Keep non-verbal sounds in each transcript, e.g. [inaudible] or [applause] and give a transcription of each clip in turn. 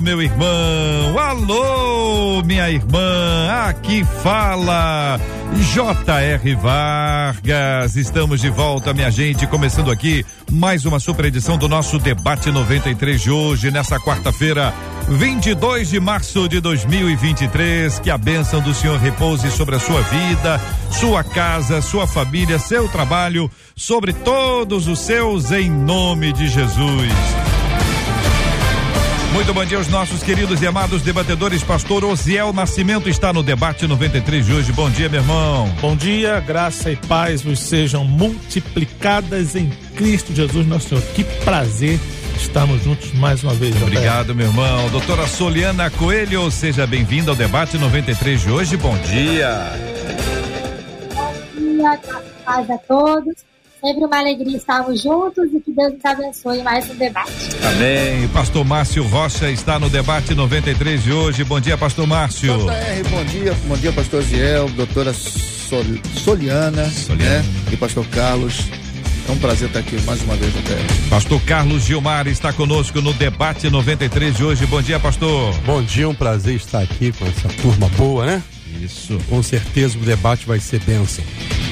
meu irmão. Alô, minha irmã. Aqui fala J.R. Vargas. Estamos de volta, minha gente, começando aqui mais uma super edição do nosso debate 93 de hoje, nessa quarta-feira, 22 de março de 2023. Que a bênção do Senhor repouse sobre a sua vida, sua casa, sua família, seu trabalho, sobre todos os seus, em nome de Jesus. Muito bom dia aos nossos queridos e amados debatedores. Pastor Osiel Nascimento está no debate 93 de hoje. Bom dia, meu irmão. Bom dia, graça e paz vos sejam multiplicadas em Cristo Jesus, nosso Senhor. Que prazer estarmos juntos mais uma vez. Obrigado, meu irmão. Doutora Soliana Coelho, seja bem-vinda ao debate 93 de hoje. Bom dia. Bom dia, paz a todos. Sempre uma alegria estarmos juntos e que Deus nos abençoe mais um debate. Amém. Pastor Márcio Rocha está no debate 93 de hoje. Bom dia, Pastor Márcio. JR, bom dia. Bom dia, Pastor Ziel, doutora Sol, Soliana, Soliana. Né? e Pastor Carlos. É um prazer estar aqui mais uma vez até. Pastor Carlos Gilmar está conosco no debate 93 de hoje. Bom dia, pastor. Bom dia, um prazer estar aqui com essa turma boa, né? Isso. Com certeza o debate vai ser bênção.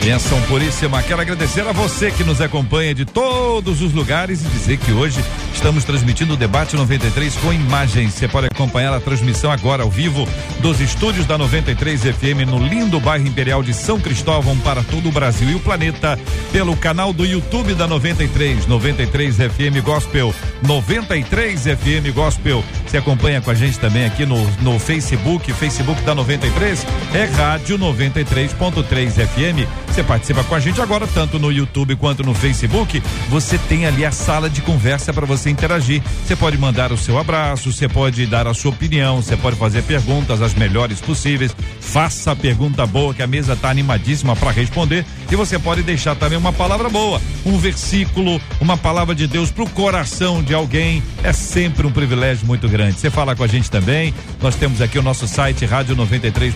Benção puríssima. Quero agradecer a você que nos acompanha de todos os lugares e dizer que hoje estamos transmitindo o debate 93 com imagens. Você pode acompanhar a transmissão agora ao vivo dos estúdios da 93 FM no lindo bairro Imperial de São Cristóvão para todo o Brasil e o planeta pelo canal do YouTube da 93, 93 FM Gospel, 93 FM Gospel. Você acompanha com a gente também aqui no, no Facebook, Facebook da 93, é Rádio 93.3 FM. Você participa com a gente agora, tanto no YouTube quanto no Facebook. Você tem ali a sala de conversa para você interagir. Você pode mandar o seu abraço, você pode dar a sua opinião, você pode fazer perguntas as melhores possíveis. Faça a pergunta boa, que a mesa está animadíssima para responder. E você pode deixar também uma palavra boa, um versículo, uma palavra de Deus para o coração de alguém. É sempre um privilégio muito grande. Você fala com a gente também. Nós temos aqui o nosso site rádio 93.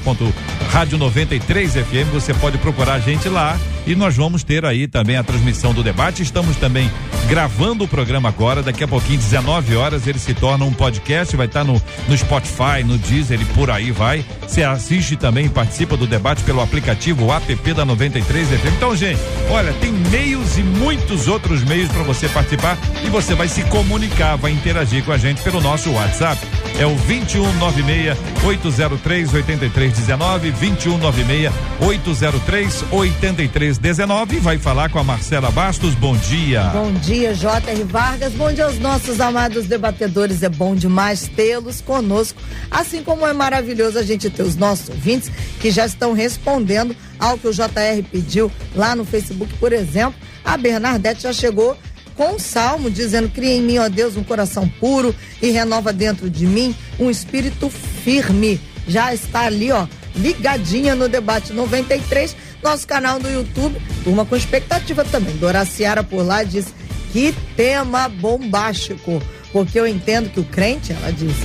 Rádio 93 FM. Você pode procurar a gente lá e nós vamos ter aí também a transmissão do debate. Estamos também gravando o programa agora. Daqui a pouquinho, 19 horas, ele se torna um podcast. Vai estar no, no Spotify, no Deezer e por aí vai. Você assiste também, participa do debate pelo aplicativo app da 93 FM. Então, gente, olha, tem meios e muitos outros meios para você participar e você vai se comunicar, vai interagir com a gente pelo nosso WhatsApp. É o 2196 803 8319 2196 803 8319 vai falar com a Marcela Bastos. Bom dia. Bom dia, J.R. Vargas. Bom dia aos nossos amados debatedores. É bom demais tê-los conosco, assim como é maravilhoso a gente ter os nossos ouvintes que já estão respondendo ao que o JR pediu lá no Facebook, por exemplo. A Bernadette já chegou com um salmo dizendo: Cria em mim, ó Deus, um coração puro e renova dentro de mim um espírito firme. Já está ali, ó, ligadinha no debate 93, nosso canal do YouTube. Turma com expectativa também. Dora Ciara por lá diz: Que tema bombástico. Porque eu entendo que o crente, ela diz,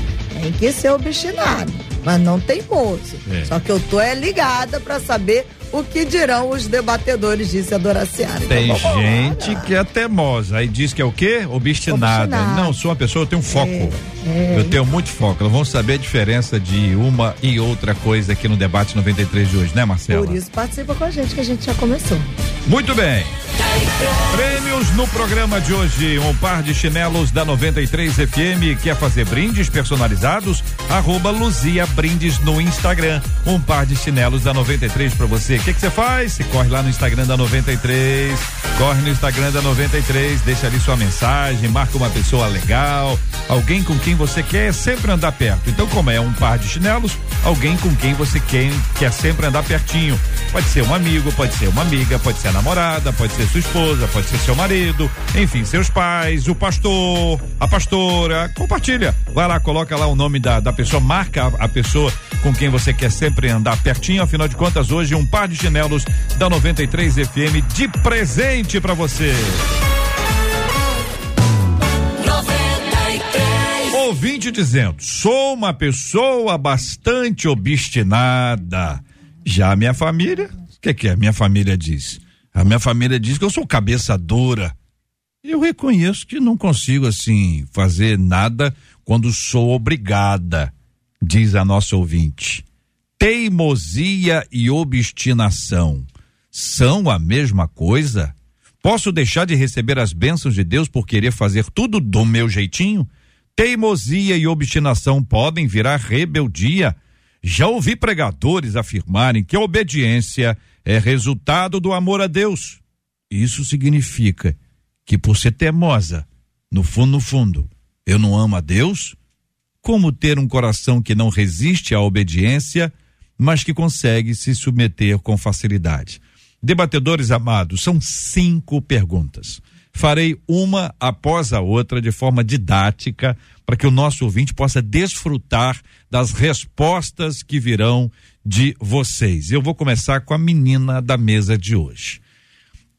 tem que ser obstinado, mas não tem moço. É. Só que eu tô é ligada para saber o que dirão os debatedores, disse a Doraciara. Tem então, gente que é teimosa, aí diz que é o quê? Obstinada. Obstinado. Não, sou uma pessoa, eu tenho foco. É, é. Eu tenho muito foco. Nós vamos saber a diferença de uma e outra coisa aqui no debate 93 de hoje, né, Marcelo? Por isso participa com a gente que a gente já começou. Muito bem. Prêmios no programa de hoje. Um par de chinelos da 93 FM. Quer fazer brindes personalizados? Arroba Luzia Brindes no Instagram. Um par de chinelos da 93 para você. O que você faz? Você corre lá no Instagram da 93. Corre no Instagram da 93. Deixa ali sua mensagem. Marca uma pessoa legal. Alguém com quem você quer sempre andar perto. Então, como é um par de chinelos, alguém com quem você quer, quer sempre andar pertinho. Pode ser um amigo, pode ser uma amiga, pode ser a namorada, pode ser sua esposa, pode ser seu marido, enfim, seus pais, o pastor, a pastora. Compartilha. Vai lá, coloca lá o nome da, da pessoa, marca a, a pessoa com quem você quer sempre andar pertinho. Afinal de contas, hoje um par de chinelos da 93 FM de presente para você. Ouvinte dizendo: sou uma pessoa bastante obstinada. Já a minha família, o que, que a minha família diz? A minha família diz que eu sou cabeça dura. Eu reconheço que não consigo assim fazer nada quando sou obrigada, diz a nossa ouvinte. Teimosia e obstinação são a mesma coisa? Posso deixar de receber as bênçãos de Deus por querer fazer tudo do meu jeitinho? Teimosia e obstinação podem virar rebeldia. Já ouvi pregadores afirmarem que a obediência é resultado do amor a Deus. Isso significa que por ser teimosa, no fundo, no fundo, eu não amo a Deus? Como ter um coração que não resiste à obediência, mas que consegue se submeter com facilidade? Debatedores amados, são cinco perguntas. Farei uma após a outra de forma didática para que o nosso ouvinte possa desfrutar das respostas que virão de vocês. Eu vou começar com a menina da mesa de hoje.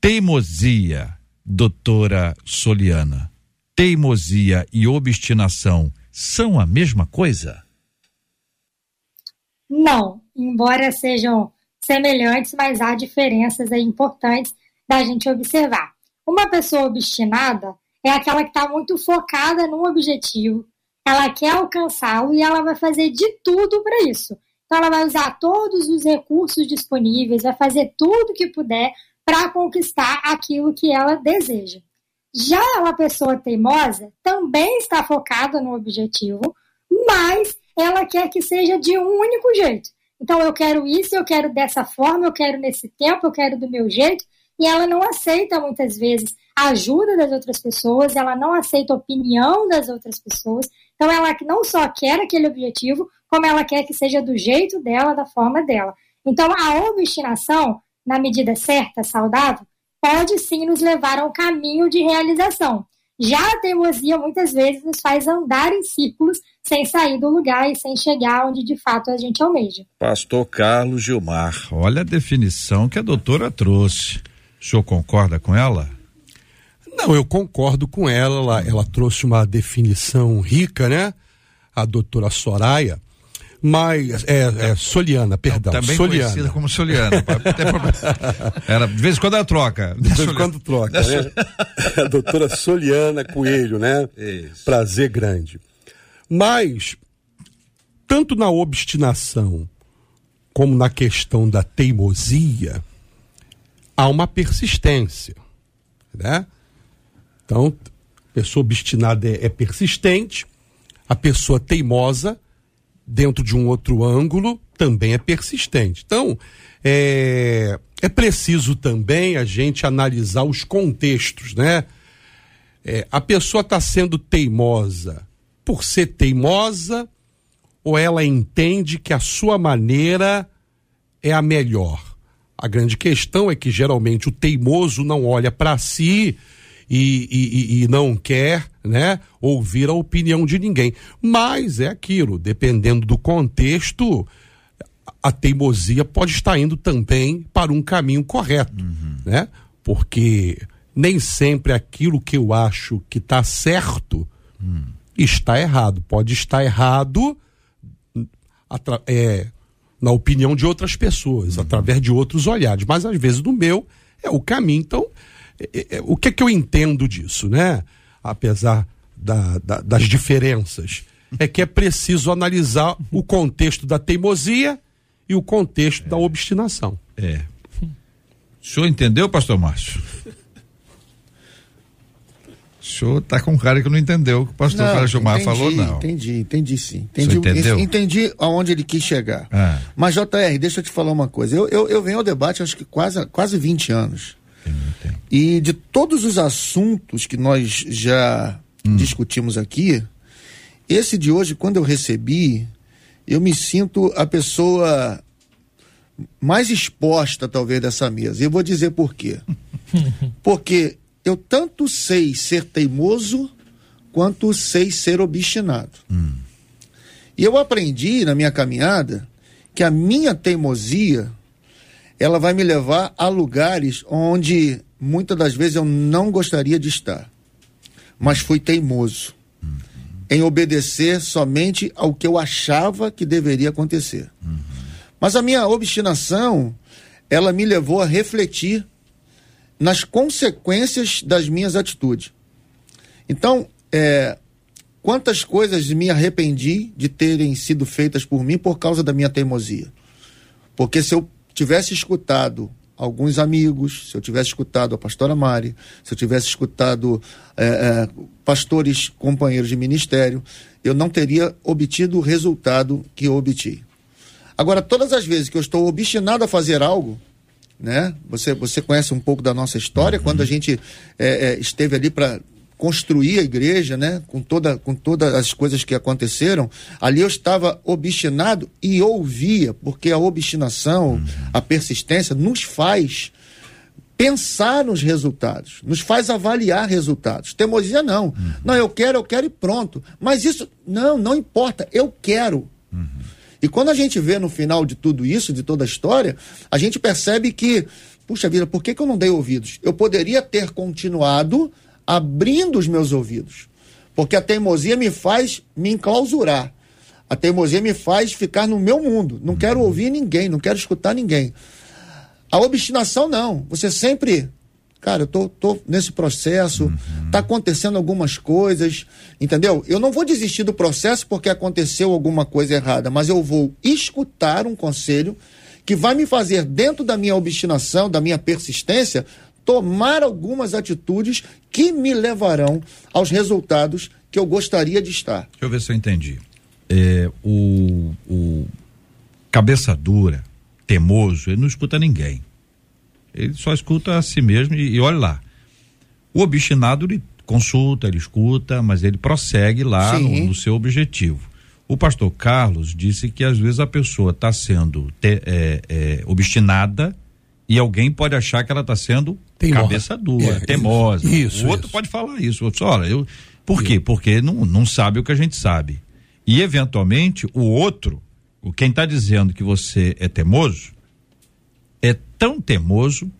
Teimosia, doutora Soliana. Teimosia e obstinação são a mesma coisa? Não, embora sejam semelhantes, mas há diferenças aí importantes da gente observar. Uma pessoa obstinada é aquela que está muito focada num objetivo, ela quer alcançá-lo e ela vai fazer de tudo para isso. Então, ela vai usar todos os recursos disponíveis, vai fazer tudo que puder para conquistar aquilo que ela deseja. Já uma pessoa teimosa também está focada no objetivo, mas ela quer que seja de um único jeito. Então, eu quero isso, eu quero dessa forma, eu quero nesse tempo, eu quero do meu jeito, e ela não aceita muitas vezes a ajuda das outras pessoas, ela não aceita a opinião das outras pessoas. Então ela não só quer aquele objetivo, como ela quer que seja do jeito dela, da forma dela. Então a obstinação, na medida certa, saudável, pode sim nos levar a um caminho de realização. Já a teimosia muitas vezes nos faz andar em círculos sem sair do lugar e sem chegar onde de fato a gente almeja. Pastor Carlos Gilmar, olha a definição que a doutora trouxe. O senhor concorda com ela? Não, eu concordo com ela. Ela, ela trouxe uma definição rica, né? A doutora Soraya. Mas, é, é Soliana, perdão. Também Soliana. conhecida como Soliana. [laughs] Era, de vez em quando ela troca. De vez em quando troca, né? [laughs] A doutora Soliana Coelho, né? Isso. Prazer grande. Mas, tanto na obstinação como na questão da teimosia, há uma persistência, né? Então, a pessoa obstinada é, é persistente, a pessoa teimosa, dentro de um outro ângulo, também é persistente. Então, é, é preciso também a gente analisar os contextos, né? É, a pessoa está sendo teimosa por ser teimosa ou ela entende que a sua maneira é a melhor? A grande questão é que geralmente o teimoso não olha para si e, e, e, não quer né, ouvir a opinião de ninguém. Mas é aquilo, dependendo do contexto, a teimosia pode estar indo também para um caminho correto, uhum. né? Porque nem sempre aquilo que eu acho que está certo uhum. está errado. Pode estar errado é, na opinião de outras pessoas, uhum. através de outros olhares, mas às vezes no meu é o caminho. Então, é, é, é o que é que eu entendo disso, né? Apesar da, da, das diferenças, é que é preciso analisar o contexto da teimosia e o contexto é. da obstinação. É. O senhor entendeu, pastor Márcio? O senhor tá com cara que não entendeu o que o pastor não, Gilmar entendi, falou, não. Entendi, entendi sim. Entendi, entendeu? entendi aonde ele quis chegar. Ah. Mas, JR, deixa eu te falar uma coisa. Eu, eu, eu venho ao debate acho que quase, quase 20 anos. E de todos os assuntos que nós já hum. discutimos aqui, esse de hoje, quando eu recebi, eu me sinto a pessoa mais exposta, talvez, dessa mesa. E eu vou dizer por quê. [laughs] Porque eu tanto sei ser teimoso quanto sei ser obstinado. Hum. E eu aprendi na minha caminhada que a minha teimosia ela vai me levar a lugares onde muitas das vezes eu não gostaria de estar. Mas fui teimoso uhum. em obedecer somente ao que eu achava que deveria acontecer. Uhum. Mas a minha obstinação, ela me levou a refletir nas consequências das minhas atitudes. Então, é, quantas coisas me arrependi de terem sido feitas por mim por causa da minha teimosia. Porque se eu tivesse escutado alguns amigos, se eu tivesse escutado a pastora Mari, se eu tivesse escutado é, é, pastores, companheiros de ministério, eu não teria obtido o resultado que eu obtive. Agora, todas as vezes que eu estou obstinado a fazer algo, né? Você, você conhece um pouco da nossa história, uhum. quando a gente é, é, esteve ali para construir a igreja, né? Com, toda, com todas as coisas que aconteceram, ali eu estava obstinado e ouvia, porque a obstinação, uhum. a persistência nos faz pensar nos resultados, nos faz avaliar resultados. Teimosia não. Uhum. Não, eu quero, eu quero e pronto. Mas isso, não, não importa, eu quero. Uhum. E quando a gente vê no final de tudo isso, de toda a história, a gente percebe que, puxa vida, por que, que eu não dei ouvidos? Eu poderia ter continuado abrindo os meus ouvidos. Porque a teimosia me faz me enclausurar. A teimosia me faz ficar no meu mundo. Não quero ouvir ninguém, não quero escutar ninguém. A obstinação, não. Você sempre cara, eu tô, tô nesse processo, uhum. tá acontecendo algumas coisas, entendeu? Eu não vou desistir do processo porque aconteceu alguma coisa errada, mas eu vou escutar um conselho que vai me fazer, dentro da minha obstinação, da minha persistência, tomar algumas atitudes que me levarão aos resultados que eu gostaria de estar. Deixa eu ver se eu entendi. É, o, o cabeça dura, temoso, ele não escuta ninguém. Ele só escuta a si mesmo e, e olha lá. O obstinado ele consulta, ele escuta, mas ele prossegue lá no, no, seu objetivo. O pastor Carlos disse que às vezes a pessoa está sendo te, é, é, obstinada e alguém pode achar que ela está sendo Teimosa. cabeça dura, é, teimosa. Isso, o outro isso. pode falar isso. Outro, olha, eu, por quê? Porque não, não sabe o que a gente sabe. E eventualmente o outro, o quem está dizendo que você é teimoso, é tão teimoso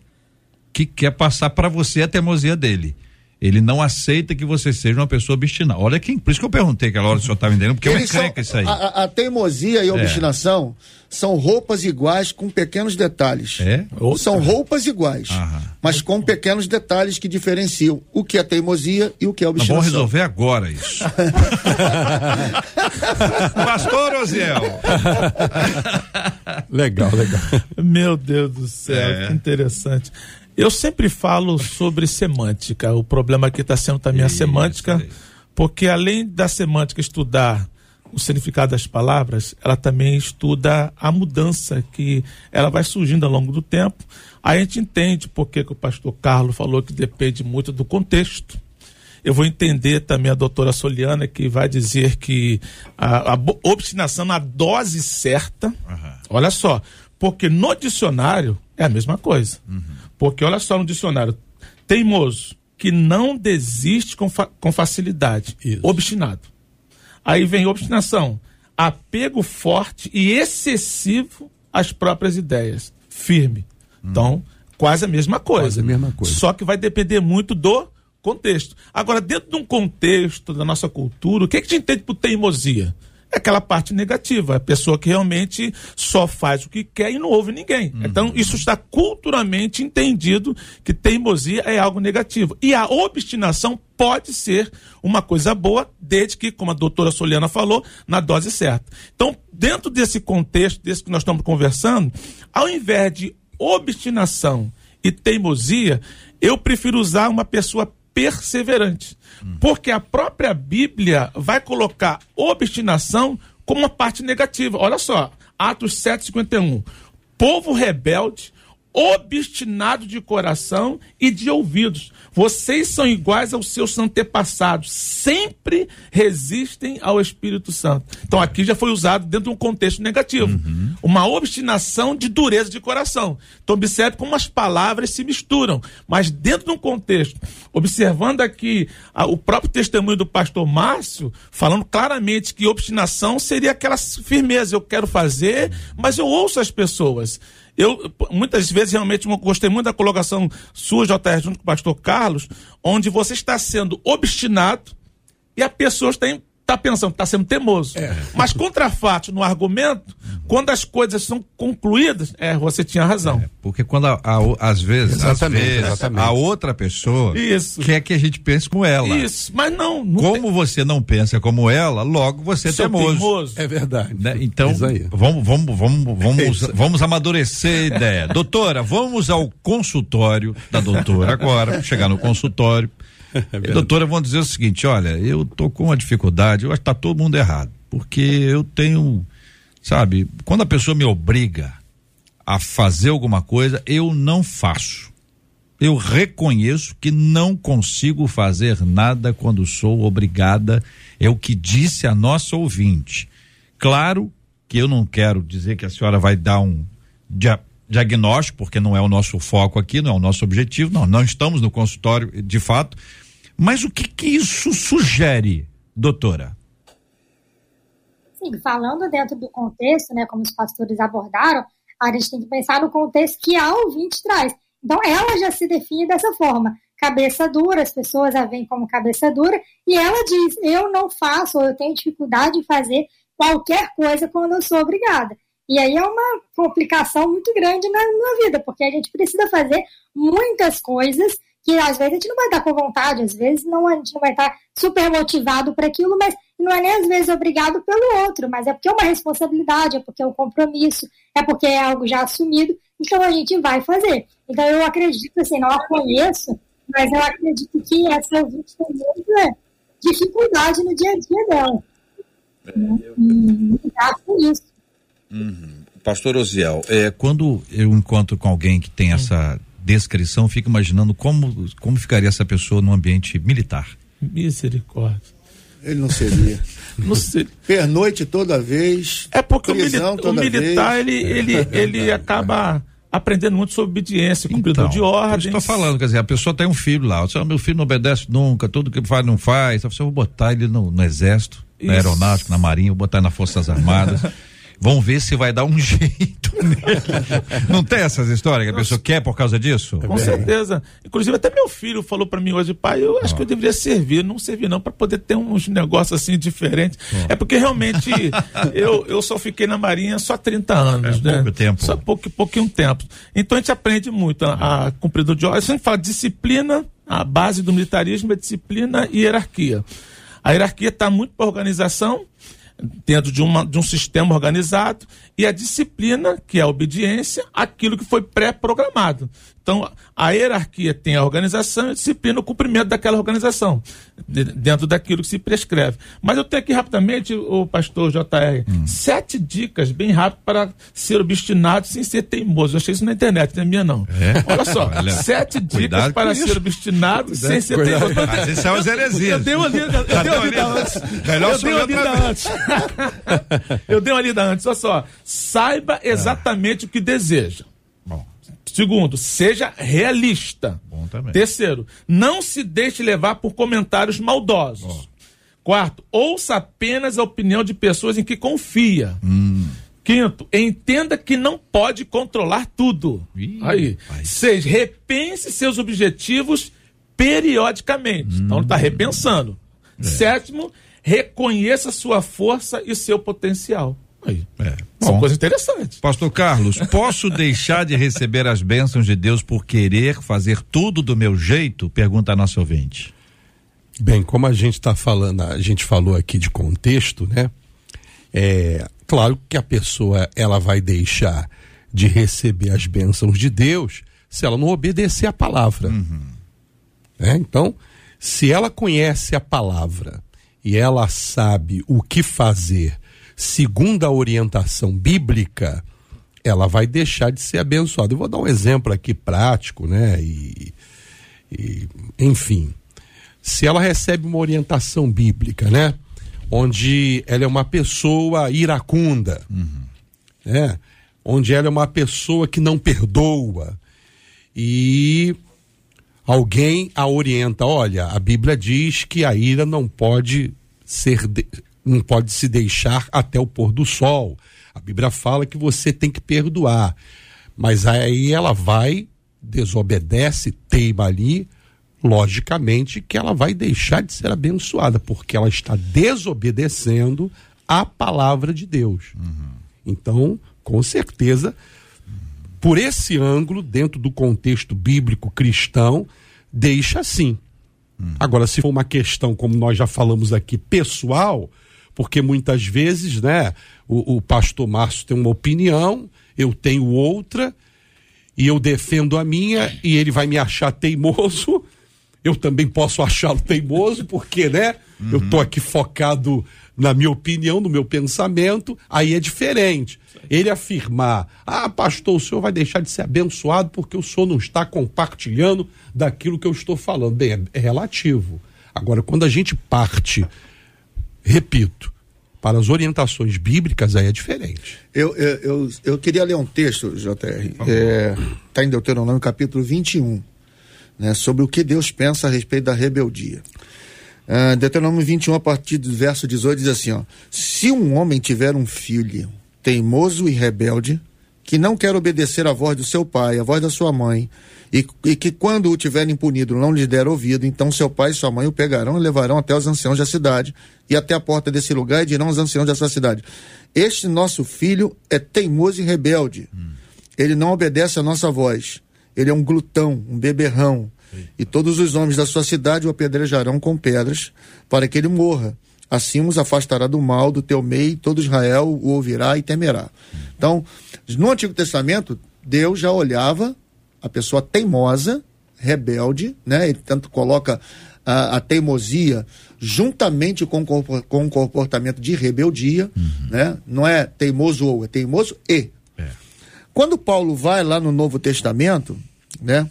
que quer passar para você a teimosia dele. Ele não aceita que você seja uma pessoa obstinada. Olha quem, por isso que eu perguntei aquela hora se o senhor estava entendendo, porque é Eles é isso aí. A, a, teimosia e a é. obstinação são roupas iguais com pequenos detalhes. É? São roupas iguais, Aham. mas com pequenos detalhes que diferenciam o que é teimosia e o que é obstinação. vamos resolver agora isso. [laughs] Pastor Osiel. legal, legal. Meu Deus do céu, é. que interessante. Eu sempre falo sobre semântica. O problema aqui está sendo também Isso, a semântica, porque além da semântica estudar o significado das palavras, ela também estuda a mudança que ela vai surgindo ao longo do tempo. Aí a gente entende porque que o pastor Carlos falou que depende muito do contexto. Eu vou entender também a doutora Soliana, que vai dizer que a, a obstinação na dose certa, uhum. olha só, porque no dicionário é a mesma coisa. Uhum. Porque olha só no dicionário, teimoso, que não desiste com, fa com facilidade, Isso. obstinado. Aí vem obstinação, apego forte e excessivo às próprias ideias, firme. Hum. Então, quase a mesma coisa. Quase a mesma coisa. Só que vai depender muito do contexto. Agora, dentro de um contexto da nossa cultura, o que, é que a gente entende por teimosia? É aquela parte negativa, a pessoa que realmente só faz o que quer e não ouve ninguém. Uhum. Então, isso está culturalmente entendido que teimosia é algo negativo. E a obstinação pode ser uma coisa boa, desde que, como a doutora Soliana falou, na dose certa. Então, dentro desse contexto, desse que nós estamos conversando, ao invés de obstinação e teimosia, eu prefiro usar uma pessoa perseverante. Porque a própria Bíblia vai colocar obstinação como uma parte negativa. Olha só, Atos 7,51. Povo rebelde, obstinado de coração e de ouvidos. Vocês são iguais aos seus antepassados, sempre resistem ao Espírito Santo. Então aqui já foi usado dentro de um contexto negativo. Uhum. Uma obstinação de dureza de coração. Então observe como as palavras se misturam, mas dentro de um contexto. Observando aqui a, o próprio testemunho do pastor Márcio, falando claramente que obstinação seria aquela firmeza, eu quero fazer, mas eu ouço as pessoas. Eu, muitas vezes, realmente, gostei muito da colocação sua, JR, junto com o pastor Carlos, onde você está sendo obstinado e a pessoa está está pensando, está sendo teimoso. É. Mas contra fatos no argumento, quando as coisas são concluídas, é, você tinha razão. É, porque quando a, a, às vezes, exatamente, às vezes exatamente. a outra pessoa Isso. quer que a gente pense como ela. Isso, mas não. não como tem... você não pensa como ela, logo você é teimoso. teimoso. É verdade. Né? Então, vamos, vamos, vamos, vamos, é vamos amadurecer a ideia. doutora, vamos ao consultório da doutora agora, chegar no consultório [laughs] é doutora, vamos dizer o seguinte: olha, eu tô com uma dificuldade, eu acho que tá todo mundo errado. Porque eu tenho, sabe, quando a pessoa me obriga a fazer alguma coisa, eu não faço. Eu reconheço que não consigo fazer nada quando sou obrigada, é o que disse a nossa ouvinte. Claro que eu não quero dizer que a senhora vai dar um dia, diagnóstico, porque não é o nosso foco aqui, não é o nosso objetivo, não, não estamos no consultório de fato, mas o que que isso sugere, doutora? Sim, falando dentro do contexto, né, como os pastores abordaram, a gente tem que pensar no contexto que a ouvinte traz. Então, ela já se define dessa forma, cabeça dura, as pessoas a veem como cabeça dura, e ela diz: eu não faço, ou eu tenho dificuldade em fazer qualquer coisa quando eu sou obrigada. E aí é uma complicação muito grande na, na vida, porque a gente precisa fazer muitas coisas que às vezes a gente não vai estar com vontade, às vezes não, a gente não vai estar super motivado para aquilo, mas não é nem às vezes obrigado pelo outro, mas é porque é uma responsabilidade, é porque é um compromisso, é porque é algo já assumido, então a gente vai fazer. Então eu acredito, assim, não a conheço, mas eu acredito que essa muita dificuldade no dia a dia dela. É, eu... E lidar com isso. Uhum. Pastor Osiel, é, quando eu encontro com alguém que tem essa descrição, fico imaginando como, como ficaria essa pessoa no ambiente militar. Misericórdia. Ele não seria. [laughs] não seria. Pernoite toda vez. É porque o, milita o, militar, vez. ele, ele, é [laughs] ele acaba aprendendo muito sobre obediência, cumpridor então, de ordens. Estou falando, quer dizer, a pessoa tem um filho lá, o meu filho não obedece nunca, tudo que faz não faz, então, eu vou botar ele no, no exército, Isso. na aeronáutica, na marinha, vou botar nas forças armadas. [laughs] Vão ver se vai dar um [laughs] jeito nele. Não tem essas histórias que a pessoa quer por causa disso? Com certeza. Inclusive, até meu filho falou para mim hoje, pai, eu acho oh. que eu deveria servir. Não servir, não, para poder ter uns negócios assim diferentes. Oh. É porque realmente [laughs] eu, eu só fiquei na Marinha só 30 anos. É, né? Pouco tempo. Só pouco, pouquinho tempo. Então a gente aprende muito a, a cumpridor de ordens. A gente fala disciplina, a base do militarismo é disciplina e hierarquia. A hierarquia está muito para organização dentro de, uma, de um sistema organizado e a disciplina, que é a obediência, aquilo que foi pré-programado. Então, a hierarquia tem a organização e a disciplina o cumprimento daquela organização, de, dentro daquilo que se prescreve. Mas eu tenho aqui rapidamente, o pastor JR, hum. sete dicas bem rápidas para ser obstinado sem ser teimoso. Eu achei isso na internet, não é minha não. É? Olha só, [laughs] Olha, sete dicas para ser obstinado cuidado, sem ser teimoso. Mas isso é uma heresia. Eu dei uma lida, eu dei uma lida antes. Melhor eu dei uma lida antes. [laughs] eu dei uma lida antes, olha só. Saiba exatamente ah. o que deseja. Segundo, seja realista. Bom também. Terceiro, não se deixe levar por comentários maldosos. Oh. Quarto, ouça apenas a opinião de pessoas em que confia. Hum. Quinto, entenda que não pode controlar tudo. Ih, Aí. Seis, repense seus objetivos periodicamente. Hum. Então ele está repensando. É. Sétimo, reconheça sua força e seu potencial. Aí. É. São coisas interessantes. Pastor Carlos, posso deixar de receber as bênçãos de Deus por querer fazer tudo do meu jeito? Pergunta a nossa ouvinte. Bem, como a gente está falando, a gente falou aqui de contexto, né? É claro que a pessoa ela vai deixar de receber as bênçãos de Deus se ela não obedecer a palavra. Uhum. É, então, se ela conhece a palavra e ela sabe o que fazer segundo a orientação bíblica, ela vai deixar de ser abençoada. Eu vou dar um exemplo aqui prático, né? E, e, enfim, se ela recebe uma orientação bíblica, né? Onde ela é uma pessoa iracunda, uhum. né? Onde ela é uma pessoa que não perdoa e alguém a orienta, olha, a Bíblia diz que a ira não pode ser de, não pode se deixar até o pôr do sol. A Bíblia fala que você tem que perdoar. Mas aí ela vai, desobedece, teima ali, logicamente que ela vai deixar de ser abençoada, porque ela está desobedecendo a palavra de Deus. Uhum. Então, com certeza, por esse ângulo, dentro do contexto bíblico cristão, deixa assim. Uhum. Agora, se for uma questão, como nós já falamos aqui, pessoal, porque muitas vezes, né, o, o pastor Márcio tem uma opinião, eu tenho outra, e eu defendo a minha, e ele vai me achar teimoso. Eu também posso achá-lo teimoso, porque, né, uhum. eu tô aqui focado na minha opinião, no meu pensamento, aí é diferente. Ele afirmar, ah, pastor, o senhor vai deixar de ser abençoado porque o senhor não está compartilhando daquilo que eu estou falando. Bem, é, é relativo. Agora, quando a gente parte repito, para as orientações bíblicas aí é diferente. Eu, eu, eu, eu queria ler um texto, JR, está é, tá em Deuteronômio capítulo 21, né, sobre o que Deus pensa a respeito da rebeldia. Uh, Deuteronômio 21, a partir do verso 18, diz assim: ó, Se um homem tiver um filho teimoso e rebelde, que não quer obedecer à voz do seu pai, à voz da sua mãe, e, e, que quando o tiverem punido não lhe der ouvido, então seu pai e sua mãe o pegarão e levarão até os anciãos da cidade e até a porta desse lugar e dirão aos anciãos dessa cidade: Este nosso filho é teimoso e rebelde. Hum. Ele não obedece à nossa voz. Ele é um glutão, um beberrão. E todos os homens da sua cidade o apedrejarão com pedras para que ele morra. Assim os afastará do mal do teu meio, todo Israel o ouvirá e temerá. Então, no Antigo Testamento, Deus já olhava a pessoa teimosa, rebelde, né? Ele tanto coloca a, a teimosia juntamente com, com o comportamento de rebeldia, uhum. né? Não é teimoso ou, é teimoso e. É. Quando Paulo vai lá no Novo Testamento, né?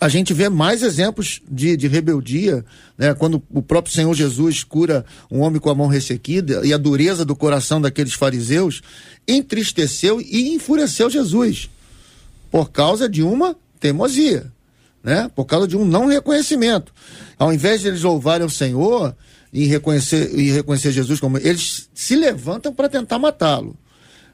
A gente vê mais exemplos de, de rebeldia, né? Quando o próprio Senhor Jesus cura um homem com a mão ressequida e a dureza do coração daqueles fariseus entristeceu e enfureceu Jesus por causa de uma teimosia, né? Por causa de um não reconhecimento. Ao invés de eles louvarem o Senhor e reconhecer, e reconhecer Jesus como eles se levantam para tentar matá-lo.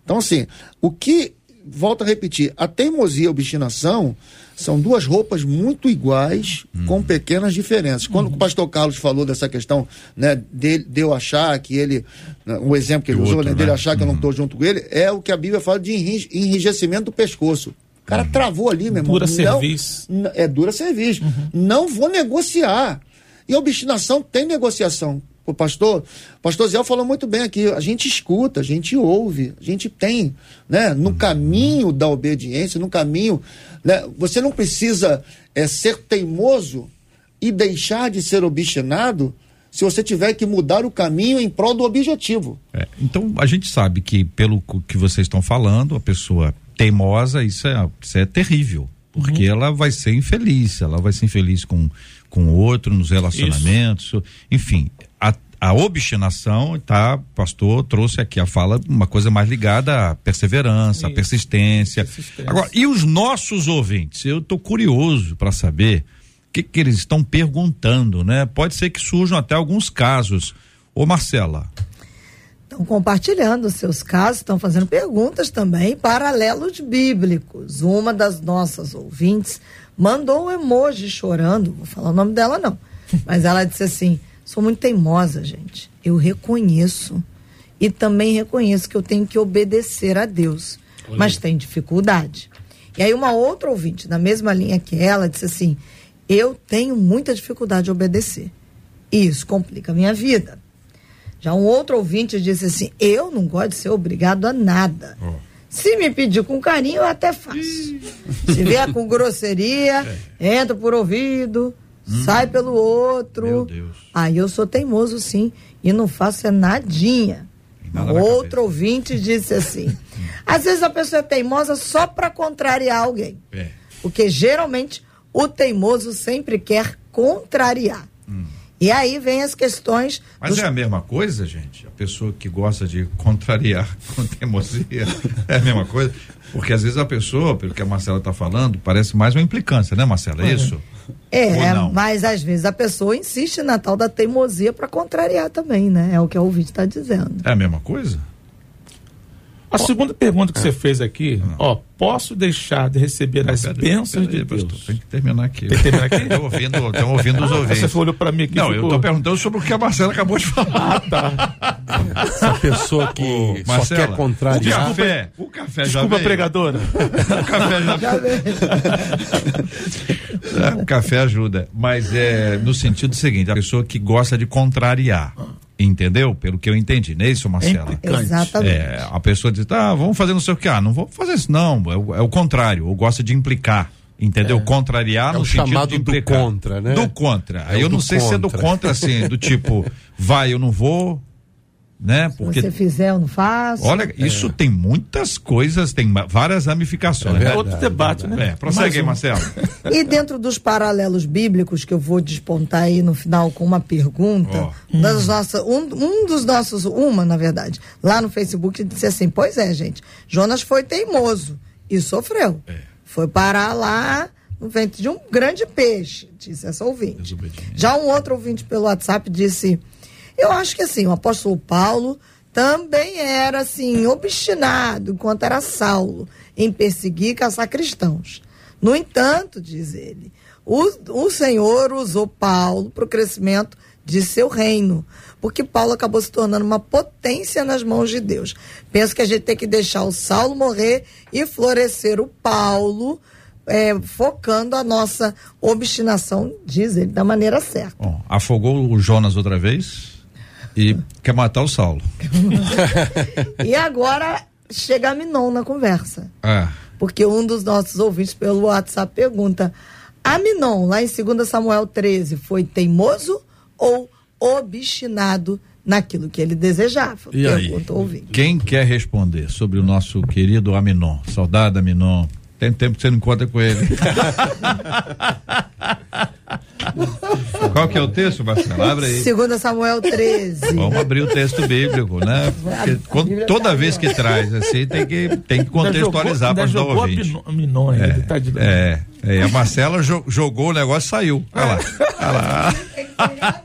Então, assim, o que, volto a repetir, a teimosia e a obstinação são duas roupas muito iguais, uhum. com pequenas diferenças. Quando uhum. o pastor Carlos falou dessa questão, né, de, de eu achar que ele, né, o exemplo que ele usou, outro, né, dele né? achar que uhum. eu não estou uhum. junto com ele, é o que a Bíblia fala de enrijecimento do pescoço. O cara uhum. travou ali, meu irmão. Dura serviço. É dura serviço. Uhum. Não vou negociar. E a obstinação tem negociação. O pastor, o pastor Zé falou muito bem aqui, a gente escuta, a gente ouve, a gente tem, né, no uhum. caminho da obediência, no caminho, né, você não precisa é, ser teimoso e deixar de ser obstinado se você tiver que mudar o caminho em prol do objetivo. É, então a gente sabe que pelo que vocês estão falando, a pessoa teimosa, isso é, isso é terrível. Porque uhum. ela vai ser infeliz, ela vai ser infeliz com com o outro nos relacionamentos, isso. enfim, a, obstinação, tá, pastor trouxe aqui a fala uma coisa mais ligada à perseverança, à persistência. persistência. Agora, e os nossos ouvintes? Eu estou curioso para saber o que, que eles estão perguntando, né? Pode ser que surjam até alguns casos. Ô Marcela, estão compartilhando seus casos, estão fazendo perguntas também, paralelos bíblicos. Uma das nossas ouvintes mandou um emoji chorando, vou falar o nome dela não, mas ela disse assim: sou muito teimosa, gente. Eu reconheço e também reconheço que eu tenho que obedecer a Deus, Olha. mas tem dificuldade. E aí uma outra ouvinte, na mesma linha que ela, disse assim: eu tenho muita dificuldade de obedecer. E isso complica a minha vida. Já um outro ouvinte disse assim: Eu não gosto de ser obrigado a nada. Oh. Se me pedir com carinho, eu até faço. Se vier com grosseria, [laughs] é. entra por ouvido, hum. sai pelo outro. Meu Deus. Aí eu sou teimoso, sim. E não faço é nadinha. Outro ouvinte disse assim: [laughs] às vezes a pessoa é teimosa só para contrariar alguém. É. Porque geralmente o teimoso sempre quer contrariar. Hum. E aí vem as questões. Mas dos... é a mesma coisa, gente? A pessoa que gosta de contrariar [laughs] com teimosia é a mesma coisa? Porque às vezes a pessoa, pelo que a Marcela está falando, parece mais uma implicância, né, Marcela? É isso? É, mas às vezes a pessoa insiste na tal da teimosia para contrariar também, né? É o que o ouvinte está dizendo. É a mesma coisa? A segunda pergunta que você fez aqui, ó, posso deixar de receber as bênçãos de Deus? Tem que terminar aqui. Tem que terminar aqui? [laughs] Estou ouvindo, ouvindo os ouvintes. Você olhou para mim aqui. Não, ficou... eu estou perguntando sobre o que a Marcela acabou de falar. Ah, tá. Essa pessoa que Ô, só Marcela, quer contrariar. O café, o café Desculpa, pregadora. [laughs] o café já, já é, o café ajuda, mas é no sentido seguinte, a pessoa que gosta de contrariar. Entendeu? Pelo que eu entendi, não é isso, Marcela? É Exatamente. É, a pessoa diz, ah, vamos fazer não sei o que. Ah, não vou fazer isso, não. É o, é o contrário, eu gosto de implicar. Entendeu? É. Contrariar é no sentido de implicar. do contra, né? Do contra. Aí é eu não sei contra. se é do contra, assim, do tipo, [laughs] vai, eu não vou, né? Porque se você fizer, eu não faço. Olha, é. isso tem muitas coisas, tem várias ramificações. É né? outro debate, né? É, prossegue aí, um. Marcelo. E dentro dos paralelos bíblicos que eu vou despontar aí no final com uma pergunta, oh. das nossas, um, um dos nossos, uma na verdade, lá no Facebook disse assim: Pois é, gente, Jonas foi teimoso e sofreu. É. Foi parar lá no ventre de um grande peixe, disse essa ouvinte. Já um outro ouvinte pelo WhatsApp disse eu acho que assim, o apóstolo Paulo também era assim, obstinado, enquanto era Saulo, em perseguir e caçar cristãos. No entanto, diz ele, o, o Senhor usou Paulo para o crescimento de seu reino, porque Paulo acabou se tornando uma potência nas mãos de Deus. Penso que a gente tem que deixar o Saulo morrer e florescer o Paulo, é, focando a nossa obstinação, diz ele, da maneira certa. Bom, afogou o Jonas outra vez? E quer matar o Saulo. [laughs] e agora chega a Minon na conversa. É. Porque um dos nossos ouvintes pelo WhatsApp pergunta: a Minon, lá em 2 Samuel 13, foi teimoso ou obstinado naquilo que ele desejava? E aí, quem quer responder sobre o nosso querido Aminon, soldado Aminon? Tem tempo que você não encontra com ele. [laughs] Qual que é o texto, Marcelo? Abre aí. Segundo Samuel 13. Vamos abrir o texto bíblico, né? Porque quando, toda vez que traz assim, tem que, tem que contextualizar para os ouvintes. Minon, é, tá de... é, é, a Marcela jogou o negócio e saiu. Olha lá. Olha lá.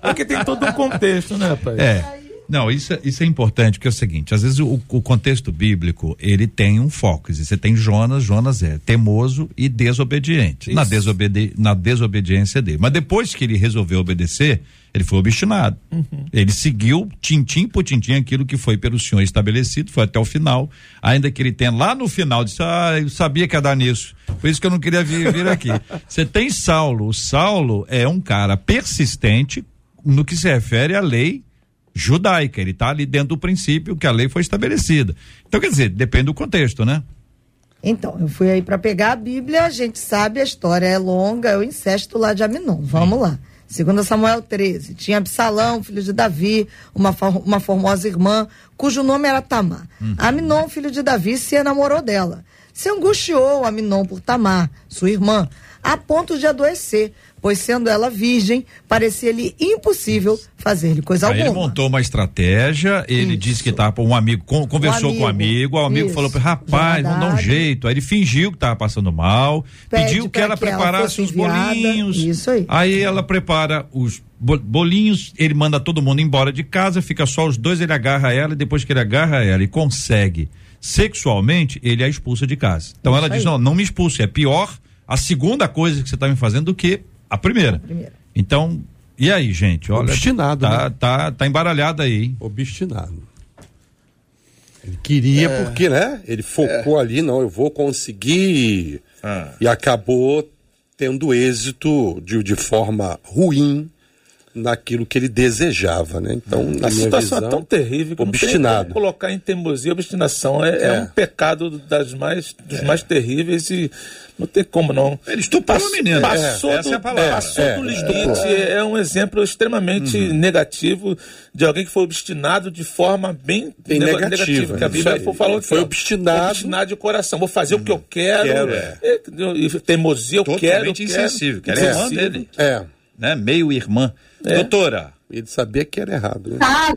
Porque tem todo um contexto, né, pai? É. Não, isso, é, isso é importante, porque é o seguinte, às vezes o, o contexto bíblico, ele tem um foco, você tem Jonas, Jonas é temoso e desobediente, na, desobedi na desobediência dele, mas depois que ele resolveu obedecer, ele foi obstinado, uhum. ele seguiu tintim por tintim aquilo que foi pelo senhor estabelecido, foi até o final, ainda que ele tenha lá no final, disse, ah, eu sabia que ia dar nisso, por isso que eu não queria vir, vir aqui. [laughs] Você tem Saulo, o Saulo é um cara persistente no que se refere à lei judaica, ele está ali dentro do princípio que a lei foi estabelecida. Então, quer dizer, depende do contexto, né? Então, eu fui aí para pegar a Bíblia, a gente sabe, a história é longa, é o incesto lá de Aminon. Vamos Sim. lá. Segundo Samuel 13, tinha Absalão, filho de Davi, uma, uma formosa irmã, cujo nome era Tamar. Uhum. Aminon, filho de Davi, se enamorou dela. Se angustiou Aminon por Tamar, sua irmã, a ponto de adoecer, pois sendo ela virgem, parecia-lhe impossível fazer-lhe coisa Aí alguma. Ele montou uma estratégia, ele Isso. disse que estava um amigo, conversou um amigo. com o amigo, o amigo Isso. falou para rapaz, vamos dar um jeito. Aí ele fingiu que estava passando mal, Pede pediu que ela que preparasse ela os bolinhos. Isso aí. Aí ela prepara os bolinhos, ele manda todo mundo embora de casa, fica só os dois, ele agarra ela e depois que ele agarra ela e consegue sexualmente, ele a expulsa de casa. Então Isso ela aí. diz: "Não, não me expulse, é pior a segunda coisa que você está me fazendo do que a primeira. A primeira. Então, e aí, gente? Olha, Obstinado. Tá, né? tá, tá embaralhado aí. Hein? Obstinado. Ele queria é. porque, né? Ele focou é. ali, não, eu vou conseguir. Ah. E acabou tendo êxito de, de forma ruim naquilo que ele desejava, né? Então, na a minha situação visão, é tão terrível que obstinado. não tem colocar em teimosia, obstinação é, é. é, um pecado das mais, dos é. mais terríveis e não tem como não. Ele estuprou o menino. Passou, é, do, é passou do limite. É, um exemplo extremamente uhum. negativo de alguém que foi obstinado de forma bem, bem negativa. negativa que a Bíblia falou que foi obstinado. obstinado de coração. Vou fazer uhum. o que eu quero. quero é. teimosia, eu Totalmente quero. Totalmente insensível. Quero. Quero. irmã dele. É. Né? Meio irmã. É. Doutora. Ele sabia que era errado. Né? Ah,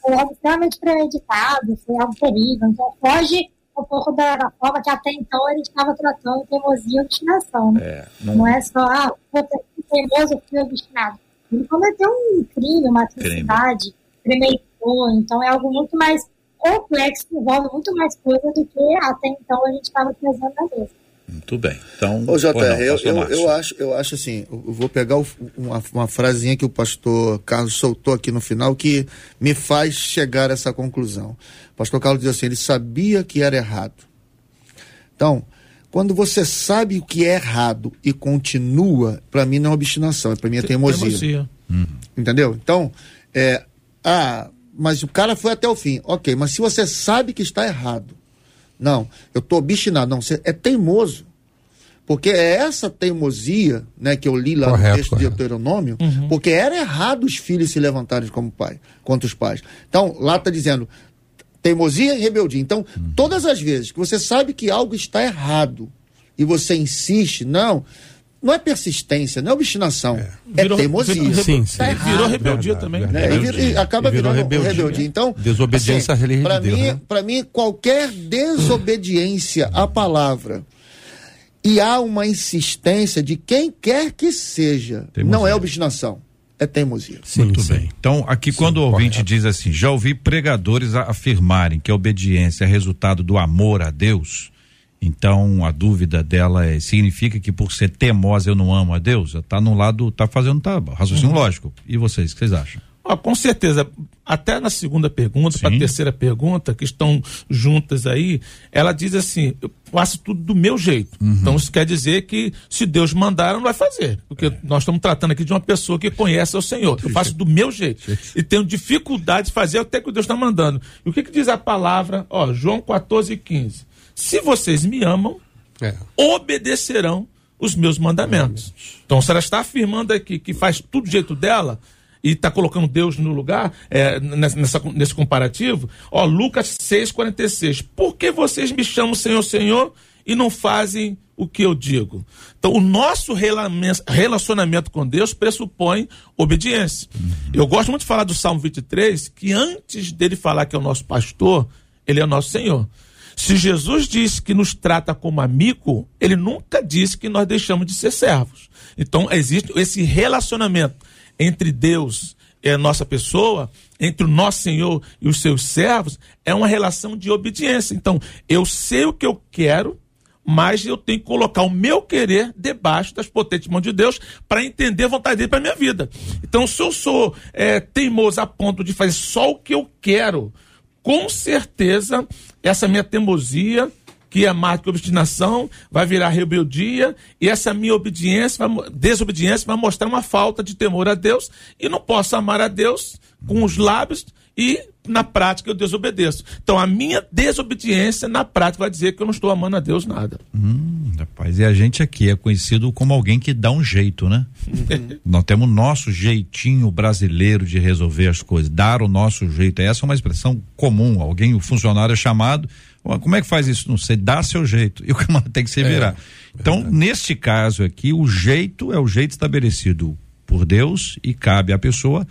foi algo extremamente premeditado, foi algo terrível. Então foge um pouco da, da forma que até então ele estava tratando teimosia e obstinação. Né? É, não... não... é só, ah, vou ter teimoso, fui obstinado. Ele cometeu um crime, uma atrocidade, premeditou. Então é algo muito mais complexo, envolve muito mais coisa do que até então a gente estava trazendo na mesa. Muito bem. Então, Ô, JR, não, eu, eu, eu, acho, eu acho assim, eu vou pegar o, uma, uma frasinha que o pastor Carlos soltou aqui no final que me faz chegar a essa conclusão. O pastor Carlos diz assim, ele sabia que era errado. Então, quando você sabe o que é errado e continua, para mim não é obstinação, para mim é teimosia. teimosia. Uhum. Entendeu? Então, é, ah, mas o cara foi até o fim. Ok, mas se você sabe que está errado, não, eu estou obstinado. Não, você é teimoso. Porque é essa teimosia, né, que eu li lá correto, no texto correto. de Deuteronômio, uhum. porque era errado os filhos se levantarem como pai, contra os pais. Então, lá está dizendo teimosia e rebeldia. Então, uhum. todas as vezes que você sabe que algo está errado e você insiste, não, não é persistência, não é obstinação. É, é virou, teimosia. Virou, sim, sim. Tá virou rebeldia verdade, também. Né? E, e, acaba e virando rebeldia. rebeldia. Então, desobediência assim, à lei de Deus. Mim, né? Para mim, qualquer desobediência à palavra e há uma insistência de quem quer que seja, teimosia. não é obstinação. É teimosia. Sim, Muito sim. bem. Então, aqui sim, quando o ouvinte correto. diz assim, já ouvi pregadores afirmarem que a obediência é resultado do amor a Deus, então a dúvida dela é, significa que por ser teimosa eu não amo a Deus? Está no lado, está fazendo tá, raciocínio uhum. lógico. E vocês, o que vocês acham? Ah, com certeza. Até na segunda pergunta, para a terceira pergunta, que estão juntas aí, ela diz assim: eu faço tudo do meu jeito. Uhum. Então isso quer dizer que se Deus mandar, não vai fazer. Porque é. nós estamos tratando aqui de uma pessoa que conhece o Senhor. Eu faço do meu jeito. e tenho dificuldade de fazer até que Deus está mandando. E o que, que diz a palavra? Ó, João 14, 15. Se vocês me amam, é. obedecerão os meus mandamentos. Então, se ela está afirmando aqui que faz tudo do jeito dela e está colocando Deus no lugar, é, nessa, nesse comparativo, ó, Lucas 6,46. Por que vocês me chamam Senhor, Senhor e não fazem o que eu digo? Então, o nosso relacionamento com Deus pressupõe obediência. Uhum. Eu gosto muito de falar do Salmo 23, que antes dele falar que é o nosso pastor, ele é o nosso Senhor. Se Jesus disse que nos trata como amigo, ele nunca disse que nós deixamos de ser servos. Então, existe esse relacionamento entre Deus e a nossa pessoa, entre o nosso Senhor e os seus servos, é uma relação de obediência. Então, eu sei o que eu quero, mas eu tenho que colocar o meu querer debaixo das potentes mãos de Deus para entender a vontade dele para minha vida. Então, se eu sou é, teimoso a ponto de fazer só o que eu quero, com certeza essa minha teimosia, que é mais que obstinação, vai virar rebeldia, e essa minha obediência, desobediência vai mostrar uma falta de temor a Deus, e não posso amar a Deus com os lábios e na prática eu desobedeço. Então a minha desobediência na prática vai dizer que eu não estou amando a Deus nada. Hum, rapaz, e a gente aqui é conhecido como alguém que dá um jeito, né? Uhum. Nós temos nosso jeitinho brasileiro de resolver as coisas, dar o nosso jeito. Essa é uma expressão comum. Alguém, o funcionário é chamado, como é que faz isso? Não sei, dá seu jeito. [laughs] E o camarada tem que se é, virar. É, então, neste caso aqui, o jeito é o jeito estabelecido por Deus e cabe à pessoa